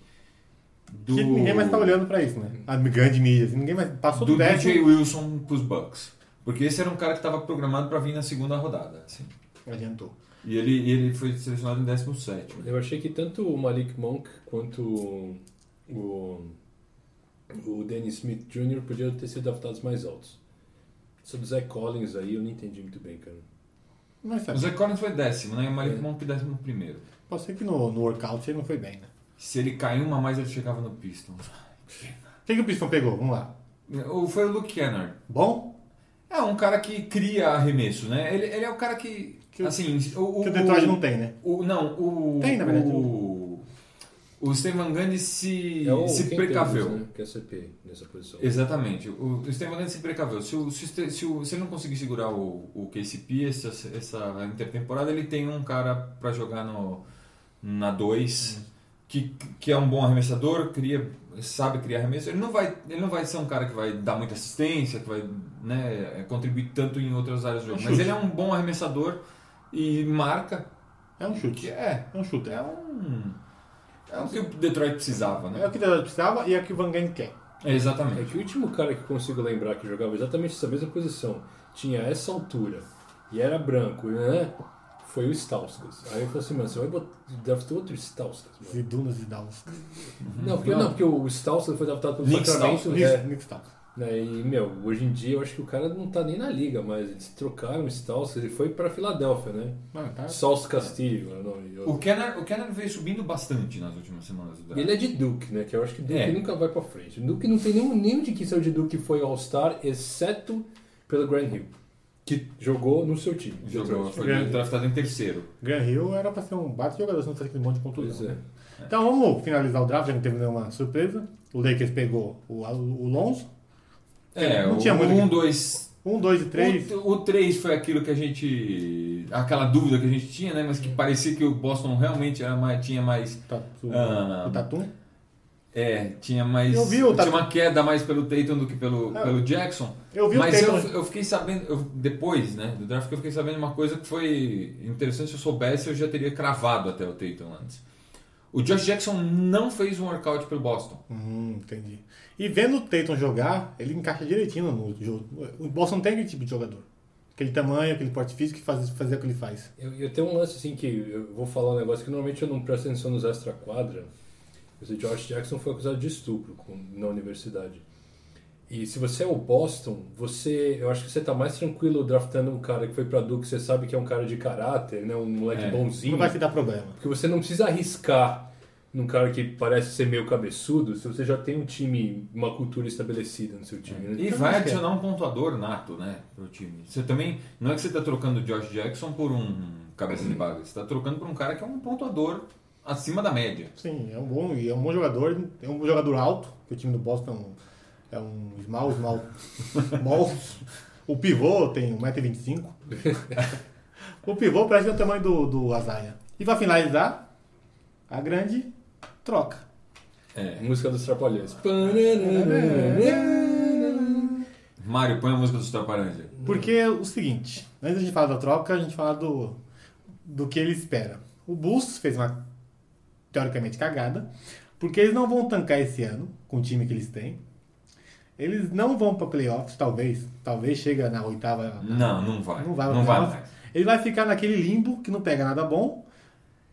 Do... Que ninguém mais tá olhando para isso, né? A grande mídia. Assim, ninguém mais passou do, do. DJ Wilson pros Bucks. Porque esse era um cara que estava programado para vir na segunda rodada. Assim. Adiantou. E ele, ele foi selecionado em 17. Eu achei que tanto o Malik Monk quanto o, o Dennis Smith Jr. podiam ter sido adaptados mais altos. Sobre o Zach Collins aí, eu não entendi muito bem, cara. O Zach Collins foi décimo, né? E o Malik É. Monk décimo primeiro. pode ser que no, no workout ele não foi bem, né? Se ele cair uma mais, ele chegava no Pistons. Quem que o Piston pegou? Vamos lá. Ou foi o Luke Kennard. Bom? É um cara que cria arremesso, né? Ele, ele é o cara que. Que o- assim, o, Que o Detroit não tem, né? O, não, o. Tem, na verdade. O, o Steven Van Gundy se, É o se precaveu. Davis, né? Que é CP nessa posição. Exatamente. O, o Gundy se precaveu. Se, o, se, o se, o- se ele não conseguir segurar o, o KCP essa, essa intertemporada, ele tem um cara para jogar no, na 2 que, que é um bom arremessador, cria, sabe criar arremesso. Ele não, vai, ele não vai ser um cara que vai dar muita assistência, que vai né, contribuir tanto em outras áreas do jogo. Um Mas ele é um bom arremessador e marca. É um chute. é, É um chute. é um. É o que o Detroit precisava, É o né? que o Detroit precisava e é o que o Van Gundy quer. É, É exatamente. que o último cara que eu consigo lembrar que jogava exatamente essa mesma posição, tinha essa altura e era branco, né? Foi o Stauskas. Aí eu falei assim, mano, você vai botar, draftar outro Stauskas, mano. Zidunas e Downs. Não, porque, não, porque o Stauskas foi draftado pelo Nick Sacramento. Stauskas. é, Nick Stauskas. Né, e, meu, hoje em dia eu acho que o cara não tá nem na liga, mas eles trocaram o Stauskas e foi pra Filadélfia, né? Mano, tá. Castilho é o nome. O Kenner, o Kenner veio subindo bastante nas últimas semanas do ele é de Duke, né? Que eu acho que Duke É. nunca vai pra frente. Duke não tem nenhum, nenhum de que saiu de Duke foi All-Star, exceto pelo Grand Hill, que jogou no seu time. Jogou, foi Grande. draftado em terceiro. Gran Hill era pra ser um bate jogador, se não fosse aquele monte de contusão. é. né? Então vamos finalizar o draft, já não teve nenhuma surpresa. O Lakers pegou o, o Lonzo. É, Não o tinha muito 1, que- 2. Um, dois e três. O 3 foi aquilo que a gente. aquela dúvida que a gente tinha, né? Mas que parecia que o Boston realmente era mais, tinha mais. Tatu, Ah. o Tatum. É, tinha mais. Eu vi o tinha Tatum. uma queda mais pelo Tatum do que pelo, É. pelo Jackson. Eu vi o Mas eu, Tatum. eu fiquei sabendo, eu- depois né, do draft, eu fiquei sabendo uma coisa que foi interessante. Se eu soubesse, eu já teria cravado até o Tatum antes. O Josh Jackson não fez um workout pelo Boston. Hum, entendi. E vendo o Tatum jogar, ele encaixa direitinho no jogo. O Boston tem aquele tipo de jogador. Aquele tamanho, aquele porte físico que faz, fazer o que ele faz. Eu, eu tenho um lance assim que eu vou falar um negócio que normalmente eu não presto atenção nos extra-quadra. O Josh Jackson foi acusado de estupro na universidade. E se você é o Boston, você, eu acho que você tá mais tranquilo draftando um cara que foi pra Duke, você sabe que é um cara de caráter, né, um moleque É. bonzinho. Não vai te dar problema. Porque você não precisa arriscar num cara que parece ser meio cabeçudo se você já tem um time, uma cultura estabelecida no seu time. né? E Então, vai é. adicionar um pontuador nato, né, pro time. Você também, não é que você tá trocando o Josh Jackson por um cabeça de baga, você tá trocando por um cara que é um pontuador acima da média. Sim, é um bom, e é um bom jogador. É um jogador alto, que o time do Boston é um small, small, small. O pivô tem 1,25m. o pivô parece o tamanho do, do Azaia. E pra finalizar, a grande troca. É. Música dos Trapalhões. Mário, põe a música dos Trapalhões. Porque é o seguinte, antes de falar da troca, a gente fala do, do que ele espera. O Bulls fez uma, teoricamente, cagada, porque eles não vão tancar esse ano, com o time que eles têm. Eles não vão para playoffs, talvez. Talvez chega na oitava. Não, não vai. Não vai, não vai mais. Ele vai ficar naquele limbo que não pega nada bom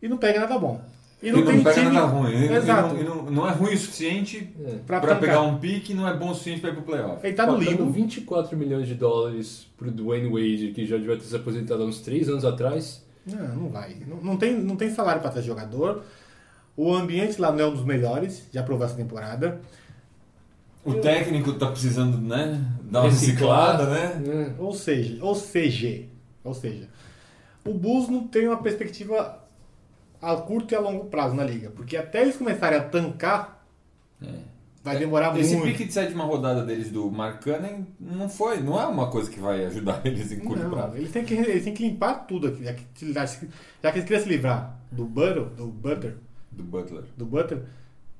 e não pega nada bom. E não, tem pega time- nada ruim. Ele Exato. não, ele não, não é ruim o suficiente Pra pra tancar. pegar um pique e não é bom o suficiente pra ir pro playoff. Ele tá no limbo. 24 milhões de dólares pro Dwayne Wade, que já devia ter se aposentado há uns 3 anos atrás. Não, não vai. Não, não tem, não tem salário para trazer jogador. O ambiente lá não é um dos melhores, já provou essa temporada. O técnico tá precisando, né? Dar uma Reciclar. reciclada, né? É. Ou seja, ou seja, ou seja, o Bulls não tem uma perspectiva a curto e a longo prazo na liga, porque até eles começarem a tancar, É. vai demorar Esse muito. pique de sétima rodada deles do Mark Cannon não foi, não é uma coisa que vai ajudar eles em curto Não, prazo. eles têm, que, eles têm que limpar tudo aqui. Já que, já que eles queriam se livrar do Butter, do Butter, Do Butler. do Butter,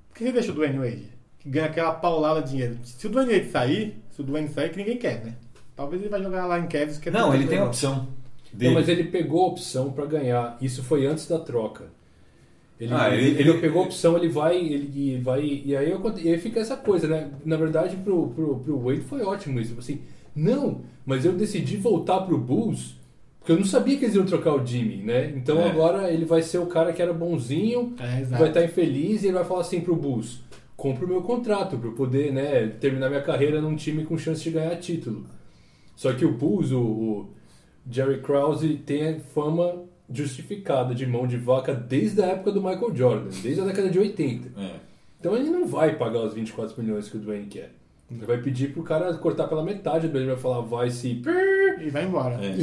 por que você deixa o Dwayne Wade? Que ganha aquela paulada de dinheiro. Se o Wade sair, se o Dwayne sair, que ninguém quer, né? Talvez ele vai jogar lá em Cavs. Que é Não, ele tem a opção. Não, Dele. mas ele pegou a opção pra ganhar. Isso foi antes da troca. Ele, Ah, ele, ele- ele pegou a opção, ele vai, ele vai. E aí, eu, e aí fica essa coisa, né? Na verdade, pro, pro, pro Wade foi ótimo isso. Tipo Assim, não, mas eu decidi voltar pro Bulls porque eu não sabia que eles iam trocar o Jimmy, né? Então É. agora ele vai ser o cara que era bonzinho, É, vai estar infeliz e ele vai falar assim pro Bulls: compra o meu contrato pra eu poder, né, terminar minha carreira num time com chance de ganhar título. Só que o Bulls, o, o Jerry Krause, tem a fama justificada de mão de vaca desde a época do Michael Jordan, desde a década de 80. É. Então ele não vai pagar os 24 milhões que o Dwayne quer. Ele vai pedir pro cara cortar pela metade, ele vai falar, vai se. E vai embora. É.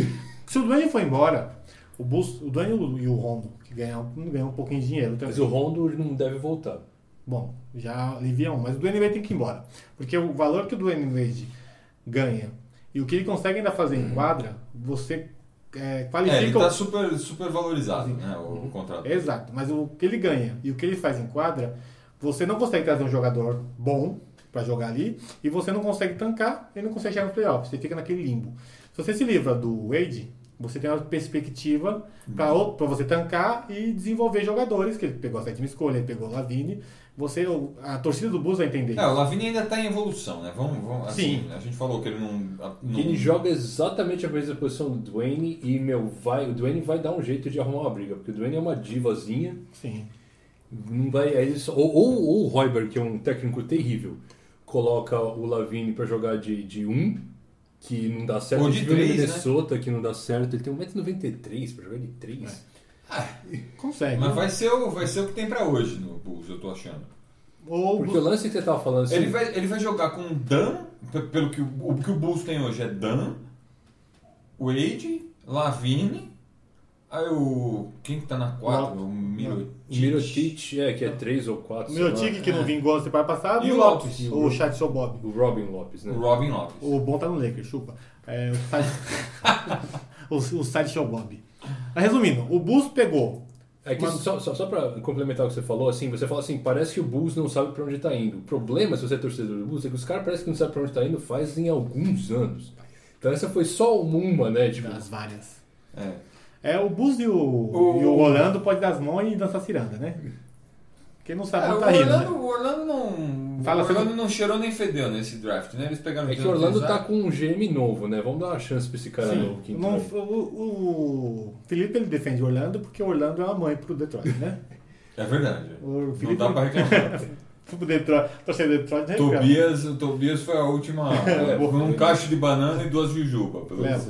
Se o Dwayne for embora, o, Bulls, o Dwayne e o Rondo, que ganham, ganham um pouquinho de dinheiro. também. Mas o Rondo não deve voltar. Bom, já alivia um, mas o Dwayne Wade tem que ir embora. Porque o valor que o Dwayne Wade ganha e o que ele consegue ainda fazer em quadra, você é, qualifica... É, ele o- tá super, super valorizado, né? O, o contrato. Exato, mas o que ele ganha e o que ele faz em quadra, você não consegue trazer um jogador bom para jogar ali e você não consegue tancar e não consegue chegar nos playoffs. Você fica naquele limbo. Se você se livra do Wade, você tem uma perspectiva para você tancar e desenvolver jogadores, que ele pegou a sétima escolha, ele pegou o Lavine. Você, a torcida do Bulls vai entender. É, o Lavini ainda tá em evolução, né? Vamos, vamos assim, Sim. a gente falou que ele não. não Ele joga exatamente a mesma posição do Dwayne e, meu, vai, o Dwayne vai dar um jeito de arrumar uma briga, porque o Dwayne é uma divazinha. Sim. Não vai, ele só- ou, ou, ou o Royber, que é um técnico terrível, coloca o Lavine pra jogar de, de um, que não dá certo. Ou de três, né? Minnesota, que não dá certo. Ele tem 1,93m pra jogar de 3. Consegue. Mas vai ser, o, vai ser o que tem pra hoje no Bulls, eu tô achando. Ou Porque o lance que você tava falando assim. Ele vai, ele vai jogar com Dan, pelo que o, o que o Bulls tem hoje é Dan, Wade, Lavine, aí o. Quem que tá na 4? O Mirotic. O Mirotic, é, que é 3 ou 4. o tique que não vingou na temporada passada E o Lopes, Lopes. o Chat Show Bob. O Robin Lopes, né? O Robin Lopes. O bom tá no Lakers, chupa. É, o Sideshow Bob. Mas resumindo, o Bulls pegou. É que só, só, só pra complementar o que você falou, assim, você fala assim, parece que o Bulls não sabe pra onde tá indo. O problema, se você é torcedor do Bulls, é que os caras parecem que não sabem pra onde tá indo fazem alguns anos. Então essa foi só uma, né? Tipo, Das várias. É. É, o Bulls e o, O- e o Orlando pode dar as mãos e dançar ciranda, né? Quem não sabe É, não o, tá rindo, Orlando, né? o Orlando não. Fala, Orlando não- cheirou nem fedeu nesse draft, né? Eles pegaram é que o Orlando tá com um GM novo, né? Vamos dar uma chance pra esse cara novo que Não, o, o Felipe ele defende o Orlando porque o Orlando é uma mãe pro Detroit, né? É verdade. O Não Felipe dá pra reclamar. pro Detroit, torcedor do Detroit, né? Tobias, o Tobias foi a última. É, um cacho de banana e duas jujuba, pelo menos.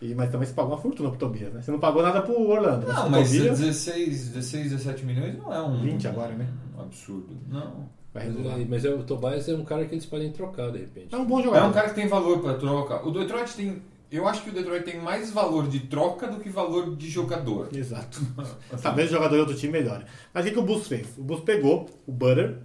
E, mas também você pagou uma fortuna pro Tobias, né? Você não pagou nada pro Orlando. Não, pro mas Tobias, 16, 16, 17 milhões não é um. 20 agora, né? Um absurdo. Não. Vai Mas, renovar. é- mas é, o Tobias é um cara que eles podem trocar de repente. É um bom É jogador. um cara que tem valor pra troca. O Detroit tem. Eu acho que o Detroit tem mais valor de troca do que valor de jogador. Exato. Talvez o jogador de outro time melhore. Mas o que, que o Bulls fez? O Bulls pegou o butter,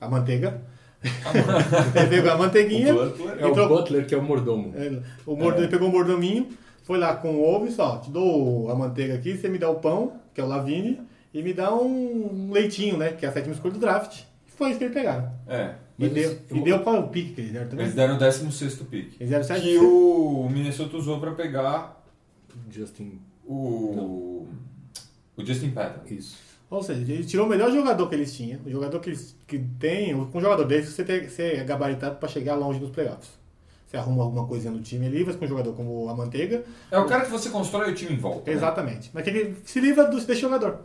a manteiga. ele pegou a manteiguinha. O Butler É o Butler que é o mordomo. É, o mordo- Ele pegou o mordominho, foi lá com o ovo e só, te dou a manteiga aqui, você me dá o pão, que é o Lavine, e me dá um leitinho, né? Que é a sétima escolha do draft. Foi isso que eles pegaram. É. E deu, e deu qual é o pique que eles deram também? Eles deram o 16 pick. Eles deram sete Que o Minnesota usou pra pegar Justin. o. O Justin Patton. Isso. Ou seja, ele tirou o melhor jogador que eles tinham, o jogador que eles que tem, com um jogador desse, você, tem, você é gabaritado pra chegar longe nos playoffs. Você arruma alguma coisinha no time ali, mas com um jogador como a Manteiga, É o cara que você constrói o time em volta. né? exatamente. Mas que ele se livra do, desse jogador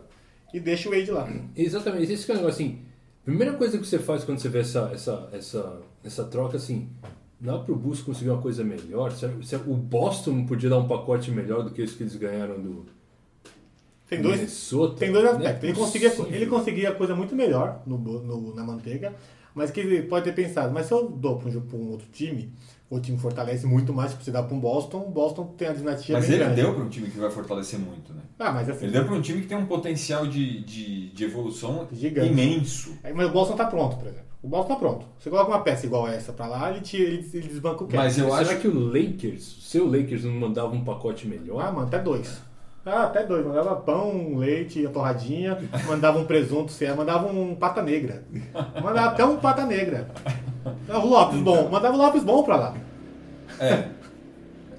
e deixa o Wade lá. Exatamente, esse que é o negócio assim. Primeira coisa que você faz quando você vê essa, essa, essa, essa troca assim, dá pro Bulls conseguir uma coisa melhor? O Boston podia dar um pacote melhor do que esse que eles ganharam do. Tem dois, Minnesota, tem dois é aspectos. Ele conseguia, ele conseguia coisa muito melhor no, no- na manteiga, mas que ele pode ter pensado, mas se eu dou para um, um outro time, o time fortalece muito mais se você dá para um Boston, o Boston tem a dinastia Mas ele grande. deu para um time que vai fortalecer muito, né? Ah, mas assim, Ele deu para um time que tem um potencial de, de, de evolução Gigante. imenso. É, Mas o Boston tá pronto, por exemplo. O Boston tá pronto. Você coloca uma peça igual essa pra lá, ele, tira, ele, ele desbanca o cap. Mas eu Será acho que o Lakers, o seu Lakers não mandava um pacote melhor? Ah, mano, até dois. Ah, até dois. Mandava pão, leite, a torradinha, mandava um presunto, mandava um pata negra. Mandava até um pata negra. Ah, O Lopes bom. Mandava o Lopes bom pra lá. É.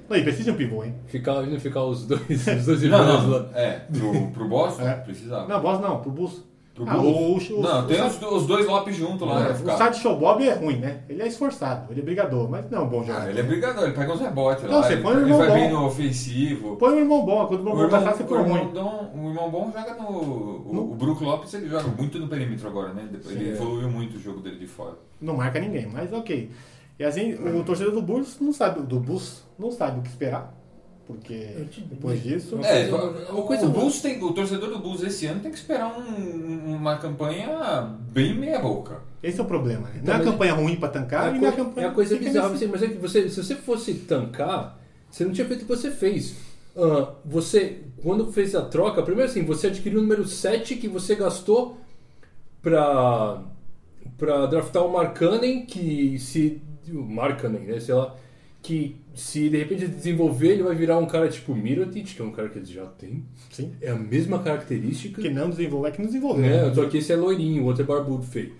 Aí, precisa de um pivô, hein? Ficava indo ficar os dois, os dois Não, irmãos não. lá. É, pro, pro Boston, É. precisava. Não, Boss não, pro Bus. Pro Ah, o- o- não, o- tem o- os, os dois Lopes juntos lá. vai O ficar. Sad Show Bob é ruim, né? Ele é esforçado, ele é brigador, mas não é um bom jogador. Ah, ele é brigador, ele pega uns rebotes Não, lá. você Ele, põe o ele irmão vai bom. bem no ofensivo. Põe um irmão bom, quando o O irmão irmão, passar, você o, irmão, ruim. Dom- o irmão bom joga no. O, o Brook Lopes ele joga muito no perímetro agora, né? Depois Ele Sim, é. evoluiu muito o jogo dele de fora. Não marca ninguém, mas ok. E assim, o torcedor do Bulls não sabe, do Bulls não sabe o que esperar. Porque depois disso. É, coisa- uma o, coisa o boa. Bulls tem, o torcedor do Bulls esse ano tem que esperar um- uma campanha bem meia boca. Esse é o problema, né? Não Então, é a mas- campanha ruim pra tancar É e não é a a, campanha. é a coisa bizarra, assim, mas é que você, se você fosse tancar, você não tinha feito o que você fez. Ah, você, quando fez a troca, primeiro assim, você adquiriu o número 7 que você gastou pra, pra draftar o Markkanen, que se. O Markkanen, né? Sei lá. Que se de repente desenvolver, ele vai virar um cara tipo Mirotic, que é um cara que eles já têm. Sim. É a mesma característica. Que não desenvolve, é que não desenvolveu. Né? né? Só que esse é loirinho, o outro é barbudo, feio.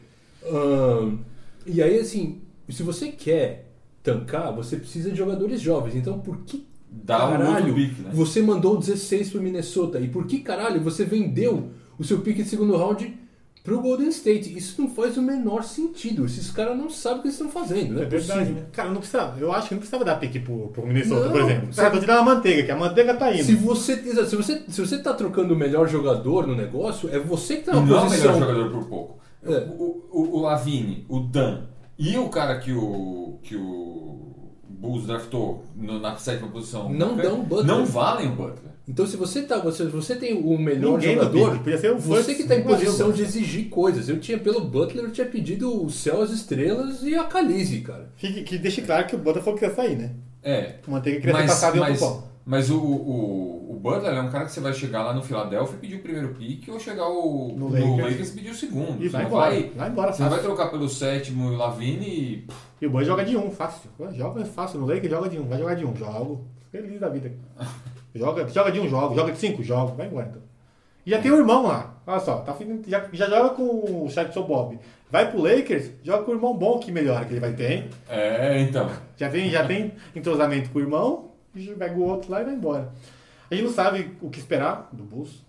Ahn, e aí, assim, se você quer tancar, você precisa de jogadores jovens. Então, por que Dá um caralho outro pique, né? você mandou 16 pro Minnesota? E por que caralho você vendeu o seu pique de segundo round pro Golden State? Isso não faz o menor sentido. Esses caras não sabem o que eles estão fazendo. Não é, verdade, né? Cara, não precisava. Eu acho que não precisava dar pique pro, pro Minnesota, Não, por exemplo. te dando uma manteiga, que a manteiga tá indo. Se você, se, você, se você tá trocando o melhor jogador no negócio, é você que tá na não é o posição. melhor jogador por pouco. É. O, o, o Lavine, o Dan e o cara que o, que o Bulls draftou na sétima posição Não dão o Butler. não valem o Butler. Então, se você tá, você, você tem o melhor Ninguém jogador, pique, ser o você que está em posição de exigir coisas. Eu tinha pelo Butler, eu tinha pedido o céu, as estrelas e a Calize, cara. Fique- que deixe claro que o Botafogo queria sair, né? É. A manteiga queria ser Mas, em outro mas, pão. mas o, o, o Butler é um cara que você vai chegar lá no Philadelphia e pedir o primeiro pick ou chegar o, No no, Lakers. Lakers. e pedir o segundo. E vai embora. vai, Vai embora, você vai trocar pelo sétimo Lavine e. E o Boy joga de um, fácil. Joga fácil no Lakers, joga de um. Vai jogar de um. Jogo. Feliz da vida. Joga, joga de um jogo, joga de cinco jogos. Vai embora então. E já tem o irmão lá. Olha só, tá, já, já joga com o Shadson Bob. Vai pro Lakers, joga com o irmão bom que melhora que ele vai ter, hein? É, então. Já tem, já tem entrosamento com o irmão, e pega o outro lá e vai embora. A gente não sabe o que esperar do Bulls.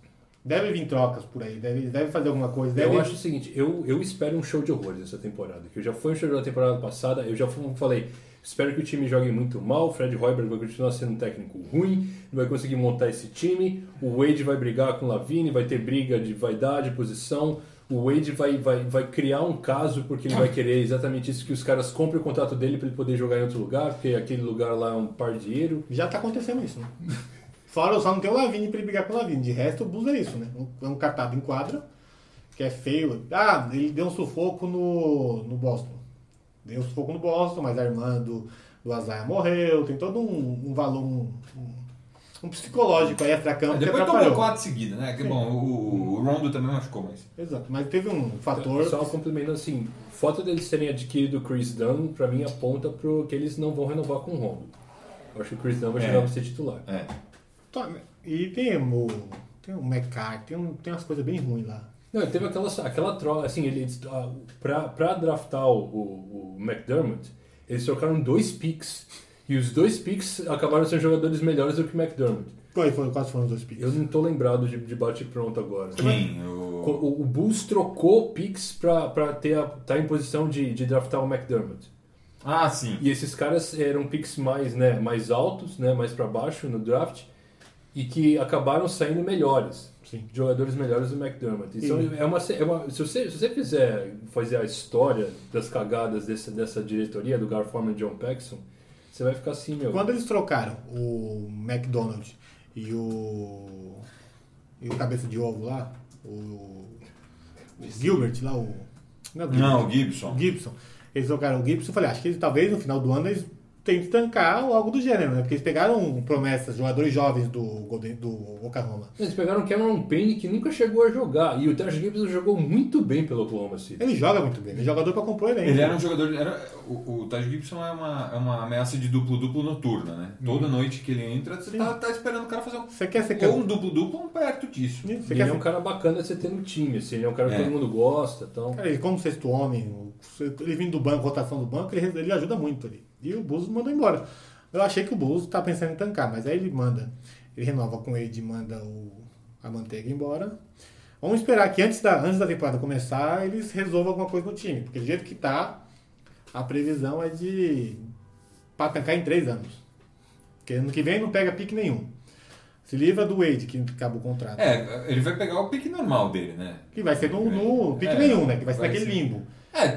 Deve vir trocas por aí, deve, deve fazer alguma coisa. Deve... Eu acho o seguinte, eu, eu espero um show de horrores essa temporada. Que eu já fui um show da temporada passada, eu já fui- falei, espero que o time jogue muito mal, o Fred Hoiberg vai continuar sendo um técnico ruim, não vai conseguir montar esse time, o Wade vai brigar com o Lavine, vai ter briga de vaidade, posição, o Wade vai, vai, vai criar um caso porque ele vai querer exatamente isso, que os caras comprem o contrato dele para ele poder jogar em outro lugar, porque aquele lugar lá é um par de dinheiro. Já tá acontecendo isso, né? Fora, só não tem o Lavine pra ele brigar com o Lavine. De resto, o Bulls é isso, né? É um catado em quadra, que é feio. Ah, ele deu um sufoco no, no Boston. Deu um sufoco no Boston, mas a irmã do, do Azaia morreu. Tem todo um, um valor, um, um- um psicológico aí extra-campo que Depois tomou quatro seguidas, né? Que bom, o, o Rondo também machucou, mas. Exato, mas teve um fator... Só complementando assim, o fato deles terem adquirido o Chris Dunn, pra mim aponta pro que eles não vão renovar com o Rondo. Eu acho que o Chris Dunn vai É. chegar pra ser titular. É. Tá, E tem o, tem o McCarthy, tem, um, tem umas coisas bem ruins lá. Não, teve aquela, aquela troca, assim, eles, pra, pra draftar o, o, o McDermott, eles trocaram dois picks. E os dois picks acabaram sendo jogadores melhores do que o McDermott. Quais foram, quais foram os dois picks? Eu não tô lembrado de, de bate pronto agora. Quem? O, O... o Bulls trocou picks pra, pra ter a, tá em posição de, de draftar o McDermott. Ah, sim. E esses caras eram picks mais, né, mais altos, né, mais para baixo no draft, e que acabaram saindo melhores. Sim. Jogadores melhores do McDermott. Então, é uma, é uma, se, você, se você fizer fazer a história das cagadas desse, dessa diretoria, do Gar Forman e John Paxson, você vai ficar assim, meu. Quando eles trocaram o McDonald e o e o cabeça de ovo lá, o, o Gilbert lá, o. Não, é o Não, o Gilbert. Gibson. O Gibson. Eles trocaram o Gibson. Eu falei, acho que eles, talvez no final do ano eles tentem tancar ou algo do gênero, né? Porque eles pegaram promessas, jogadores jovens do, Golden, do Oklahoma. Eles pegaram o Cameron Payne que nunca chegou a jogar. E o Taj Gibson jogou muito bem pelo Oklahoma City. Ele joga muito bem, ele é jogador pra compor elenco. Ele era um jogador. Era, o, o Taj Gibson é uma, é uma ameaça de duplo-duplo noturna, né? Toda noite que ele entra, você tá, tá esperando o cara fazer um. Você quer ser Ou um duplo-duplo ou um perto disso. Você Ele quer é um ser... cara bacana de você ter no time, assim. Ele é um cara que É. todo mundo gosta. Então... Cara, ele como sexto homem, ele vindo do banco, rotação do banco, ele, ele ajuda muito ali. E o Bulls mandou embora. Eu achei que o Bulls tá pensando em tancar, mas aí ele manda, ele renova com ele e manda o, a manteiga embora. Vamos esperar que antes da, antes da temporada começar, eles resolvam alguma coisa no time. Porque do jeito que tá, a previsão é de pra tancar em três anos. Porque ano que vem não pega pique nenhum. Se livra do Wade, que acaba o contrato. É, ele vai pegar o pique normal dele, né? Que vai ser no, no pique É, nenhum, né? Que vai ser vai naquele ser. limbo. É,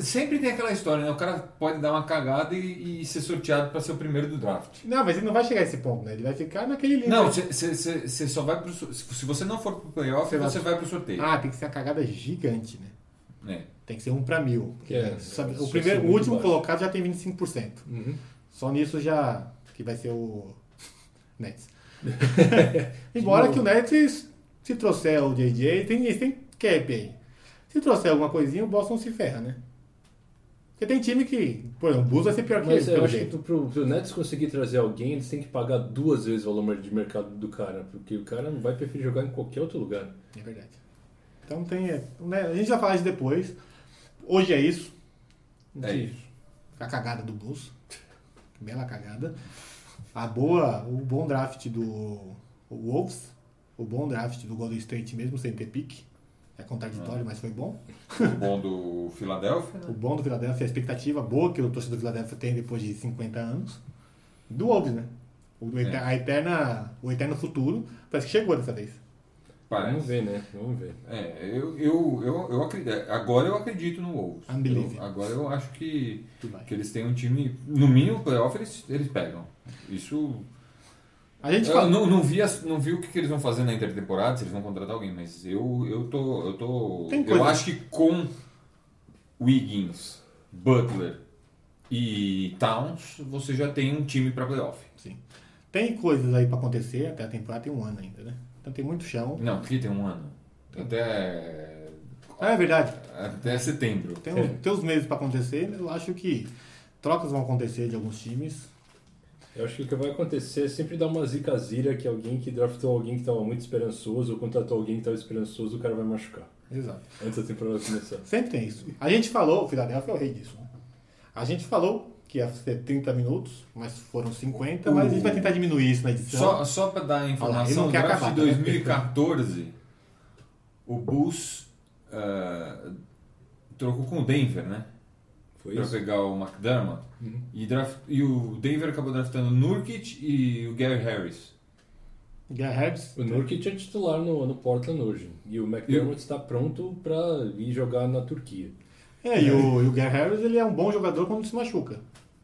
sempre tem aquela história, né? O cara pode dar uma cagada e, e ser sorteado para ser o primeiro do draft. Não, mas ele não vai chegar a esse ponto, né? Ele vai ficar naquele limbo. Não, você só vai pro. Se você não for pro playoff, Você vai- você vai pro sorteio. Ah, tem que ser uma cagada gigante, né? É. Tem que ser um pra mil. Porque, É, sabe, isso o, primeiro, é o último baixo. colocado já tem 25%. Uhum. Só nisso já. Que vai ser o. Nets. Embora que o Nets, se trouxer o JJ, tem, têm cap aí. Se trouxer alguma coisinha, o Boston se ferra, né? Porque tem time que. Por exemplo, o Bulls vai ser pior que Mas ele, eu acho que jeito. pro, pro Nets conseguir trazer alguém, eles têm que pagar duas vezes o valor de mercado do cara. Porque o cara não vai preferir jogar em qualquer outro lugar. É verdade. Então tem. é, né, a gente vai falar isso depois. Hoje é isso. É isso. A cagada do Bulls. Bela cagada. A boa, o bom draft do Wolves. O bom draft do Golden State mesmo sem ter pique. É contraditório, mas foi bom. O bom do Philadelphia, O bom do Philadelphia, a expectativa boa que o torcedor do Philadelphia tem depois de 50 anos. Do Wolves, né? O, É. a eterna, o eterno futuro. Parece que chegou dessa vez. Parece. Vamos ver, né? Vamos ver. É, eu, eu, eu, eu acredito. Agora eu acredito no Wolves. Unbelievable. Eu- agora eu acho que, que eles têm um time. No mínimo, playoff eles, eles pegam. Isso. A gente fala. não, não, vi as- não vi o que, que eles vão fazer na intertemporada, se eles vão contratar alguém, mas eu, eu tô. Eu, tô, Tem eu acho que com Wiggins, Butler e Towns, você já tem um time para playoff. Sim. Tem coisas aí pra acontecer, até a temporada tem um ano ainda, né? Então tem muito chão. Não, porque tem um ano. Até. Ah, é verdade. Até setembro. Tem, uns- tem uns meses pra acontecer. Eu acho que trocas vão acontecer de alguns times. Eu acho que o que vai acontecer é sempre dar uma zicazira que alguém que draftou alguém que estava muito esperançoso ou contratou alguém que estava esperançoso, o cara vai machucar. Exato. Antes da temporada começar. Sempre tem isso. A gente falou, o Philadelphia é o rei disso. né? A gente falou que ia ser 30 minutos, mas foram 50, mas a gente vai tentar diminuir isso na edição. Só, só para dar a Olha lá, informação, quer draft acabar, de tá vendo? 2014, o Bulls ah, trocou com o Denver, né? Foi Pra isso? pegar o McDermott. Uhum. E, draft, e o Denver acabou draftando o Nurkic e o Gary Harris. Gary Harris. O Nurkic é titular no, no Portland hoje. E o McDermott está pronto para ir jogar na Turquia. É, e o, e o Gary Harris ele é um bom jogador quando se machuca.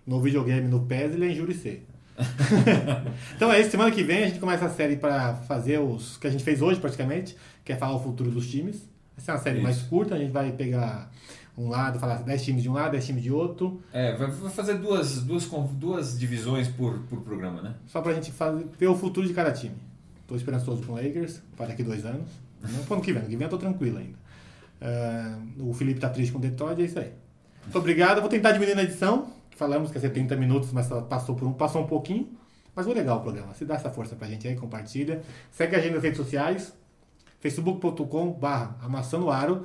No videogame, no PES, ele é injúri C. então é isso, semana que vem a gente começa a série para fazer os que a gente fez hoje praticamente, que é falar o futuro dos times. Essa é uma série Isso. mais curta, a gente vai pegar um lado, falar 10 times de um lado, 10 times de outro, É, vai, fazer duas, duas, duas divisões por, por programa, né? só pra gente fazer, ver o futuro de cada time. Tô esperançoso com o Lakers para daqui dois anos. Não pro ano que vem, ano que vem eu tô tranquilo ainda. Ah, o Felipe tá triste com o Detroit, é isso aí. Muito obrigado, vou tentar diminuir na edição. Falamos que ser 30 minutos, mas passou, por um, passou um pouquinho. Mas foi legal o programa. Se dá essa força pra gente aí, compartilha. Segue a gente nas redes sociais. facebook.com barra amassanoaro twitter.com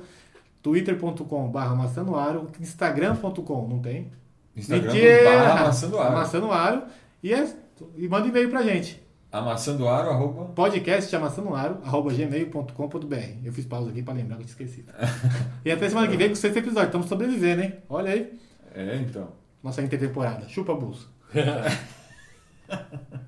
barra amassanoaro instagram.com, não tem? Instagram Mentira! barra amassando aro. Amassanoaro. E, é, e manda e-mail pra gente. Amassando aro, arroba... podcast amassanoaro, arroba gmail.com.br. Eu fiz pausa aqui pra lembrar que eu tinha esquecido. e até semana que vem com o sexto episódio. Estamos sobrevivendo, hein? Olha aí. É, então. Nossa intertemporada. Chupa a bolsa.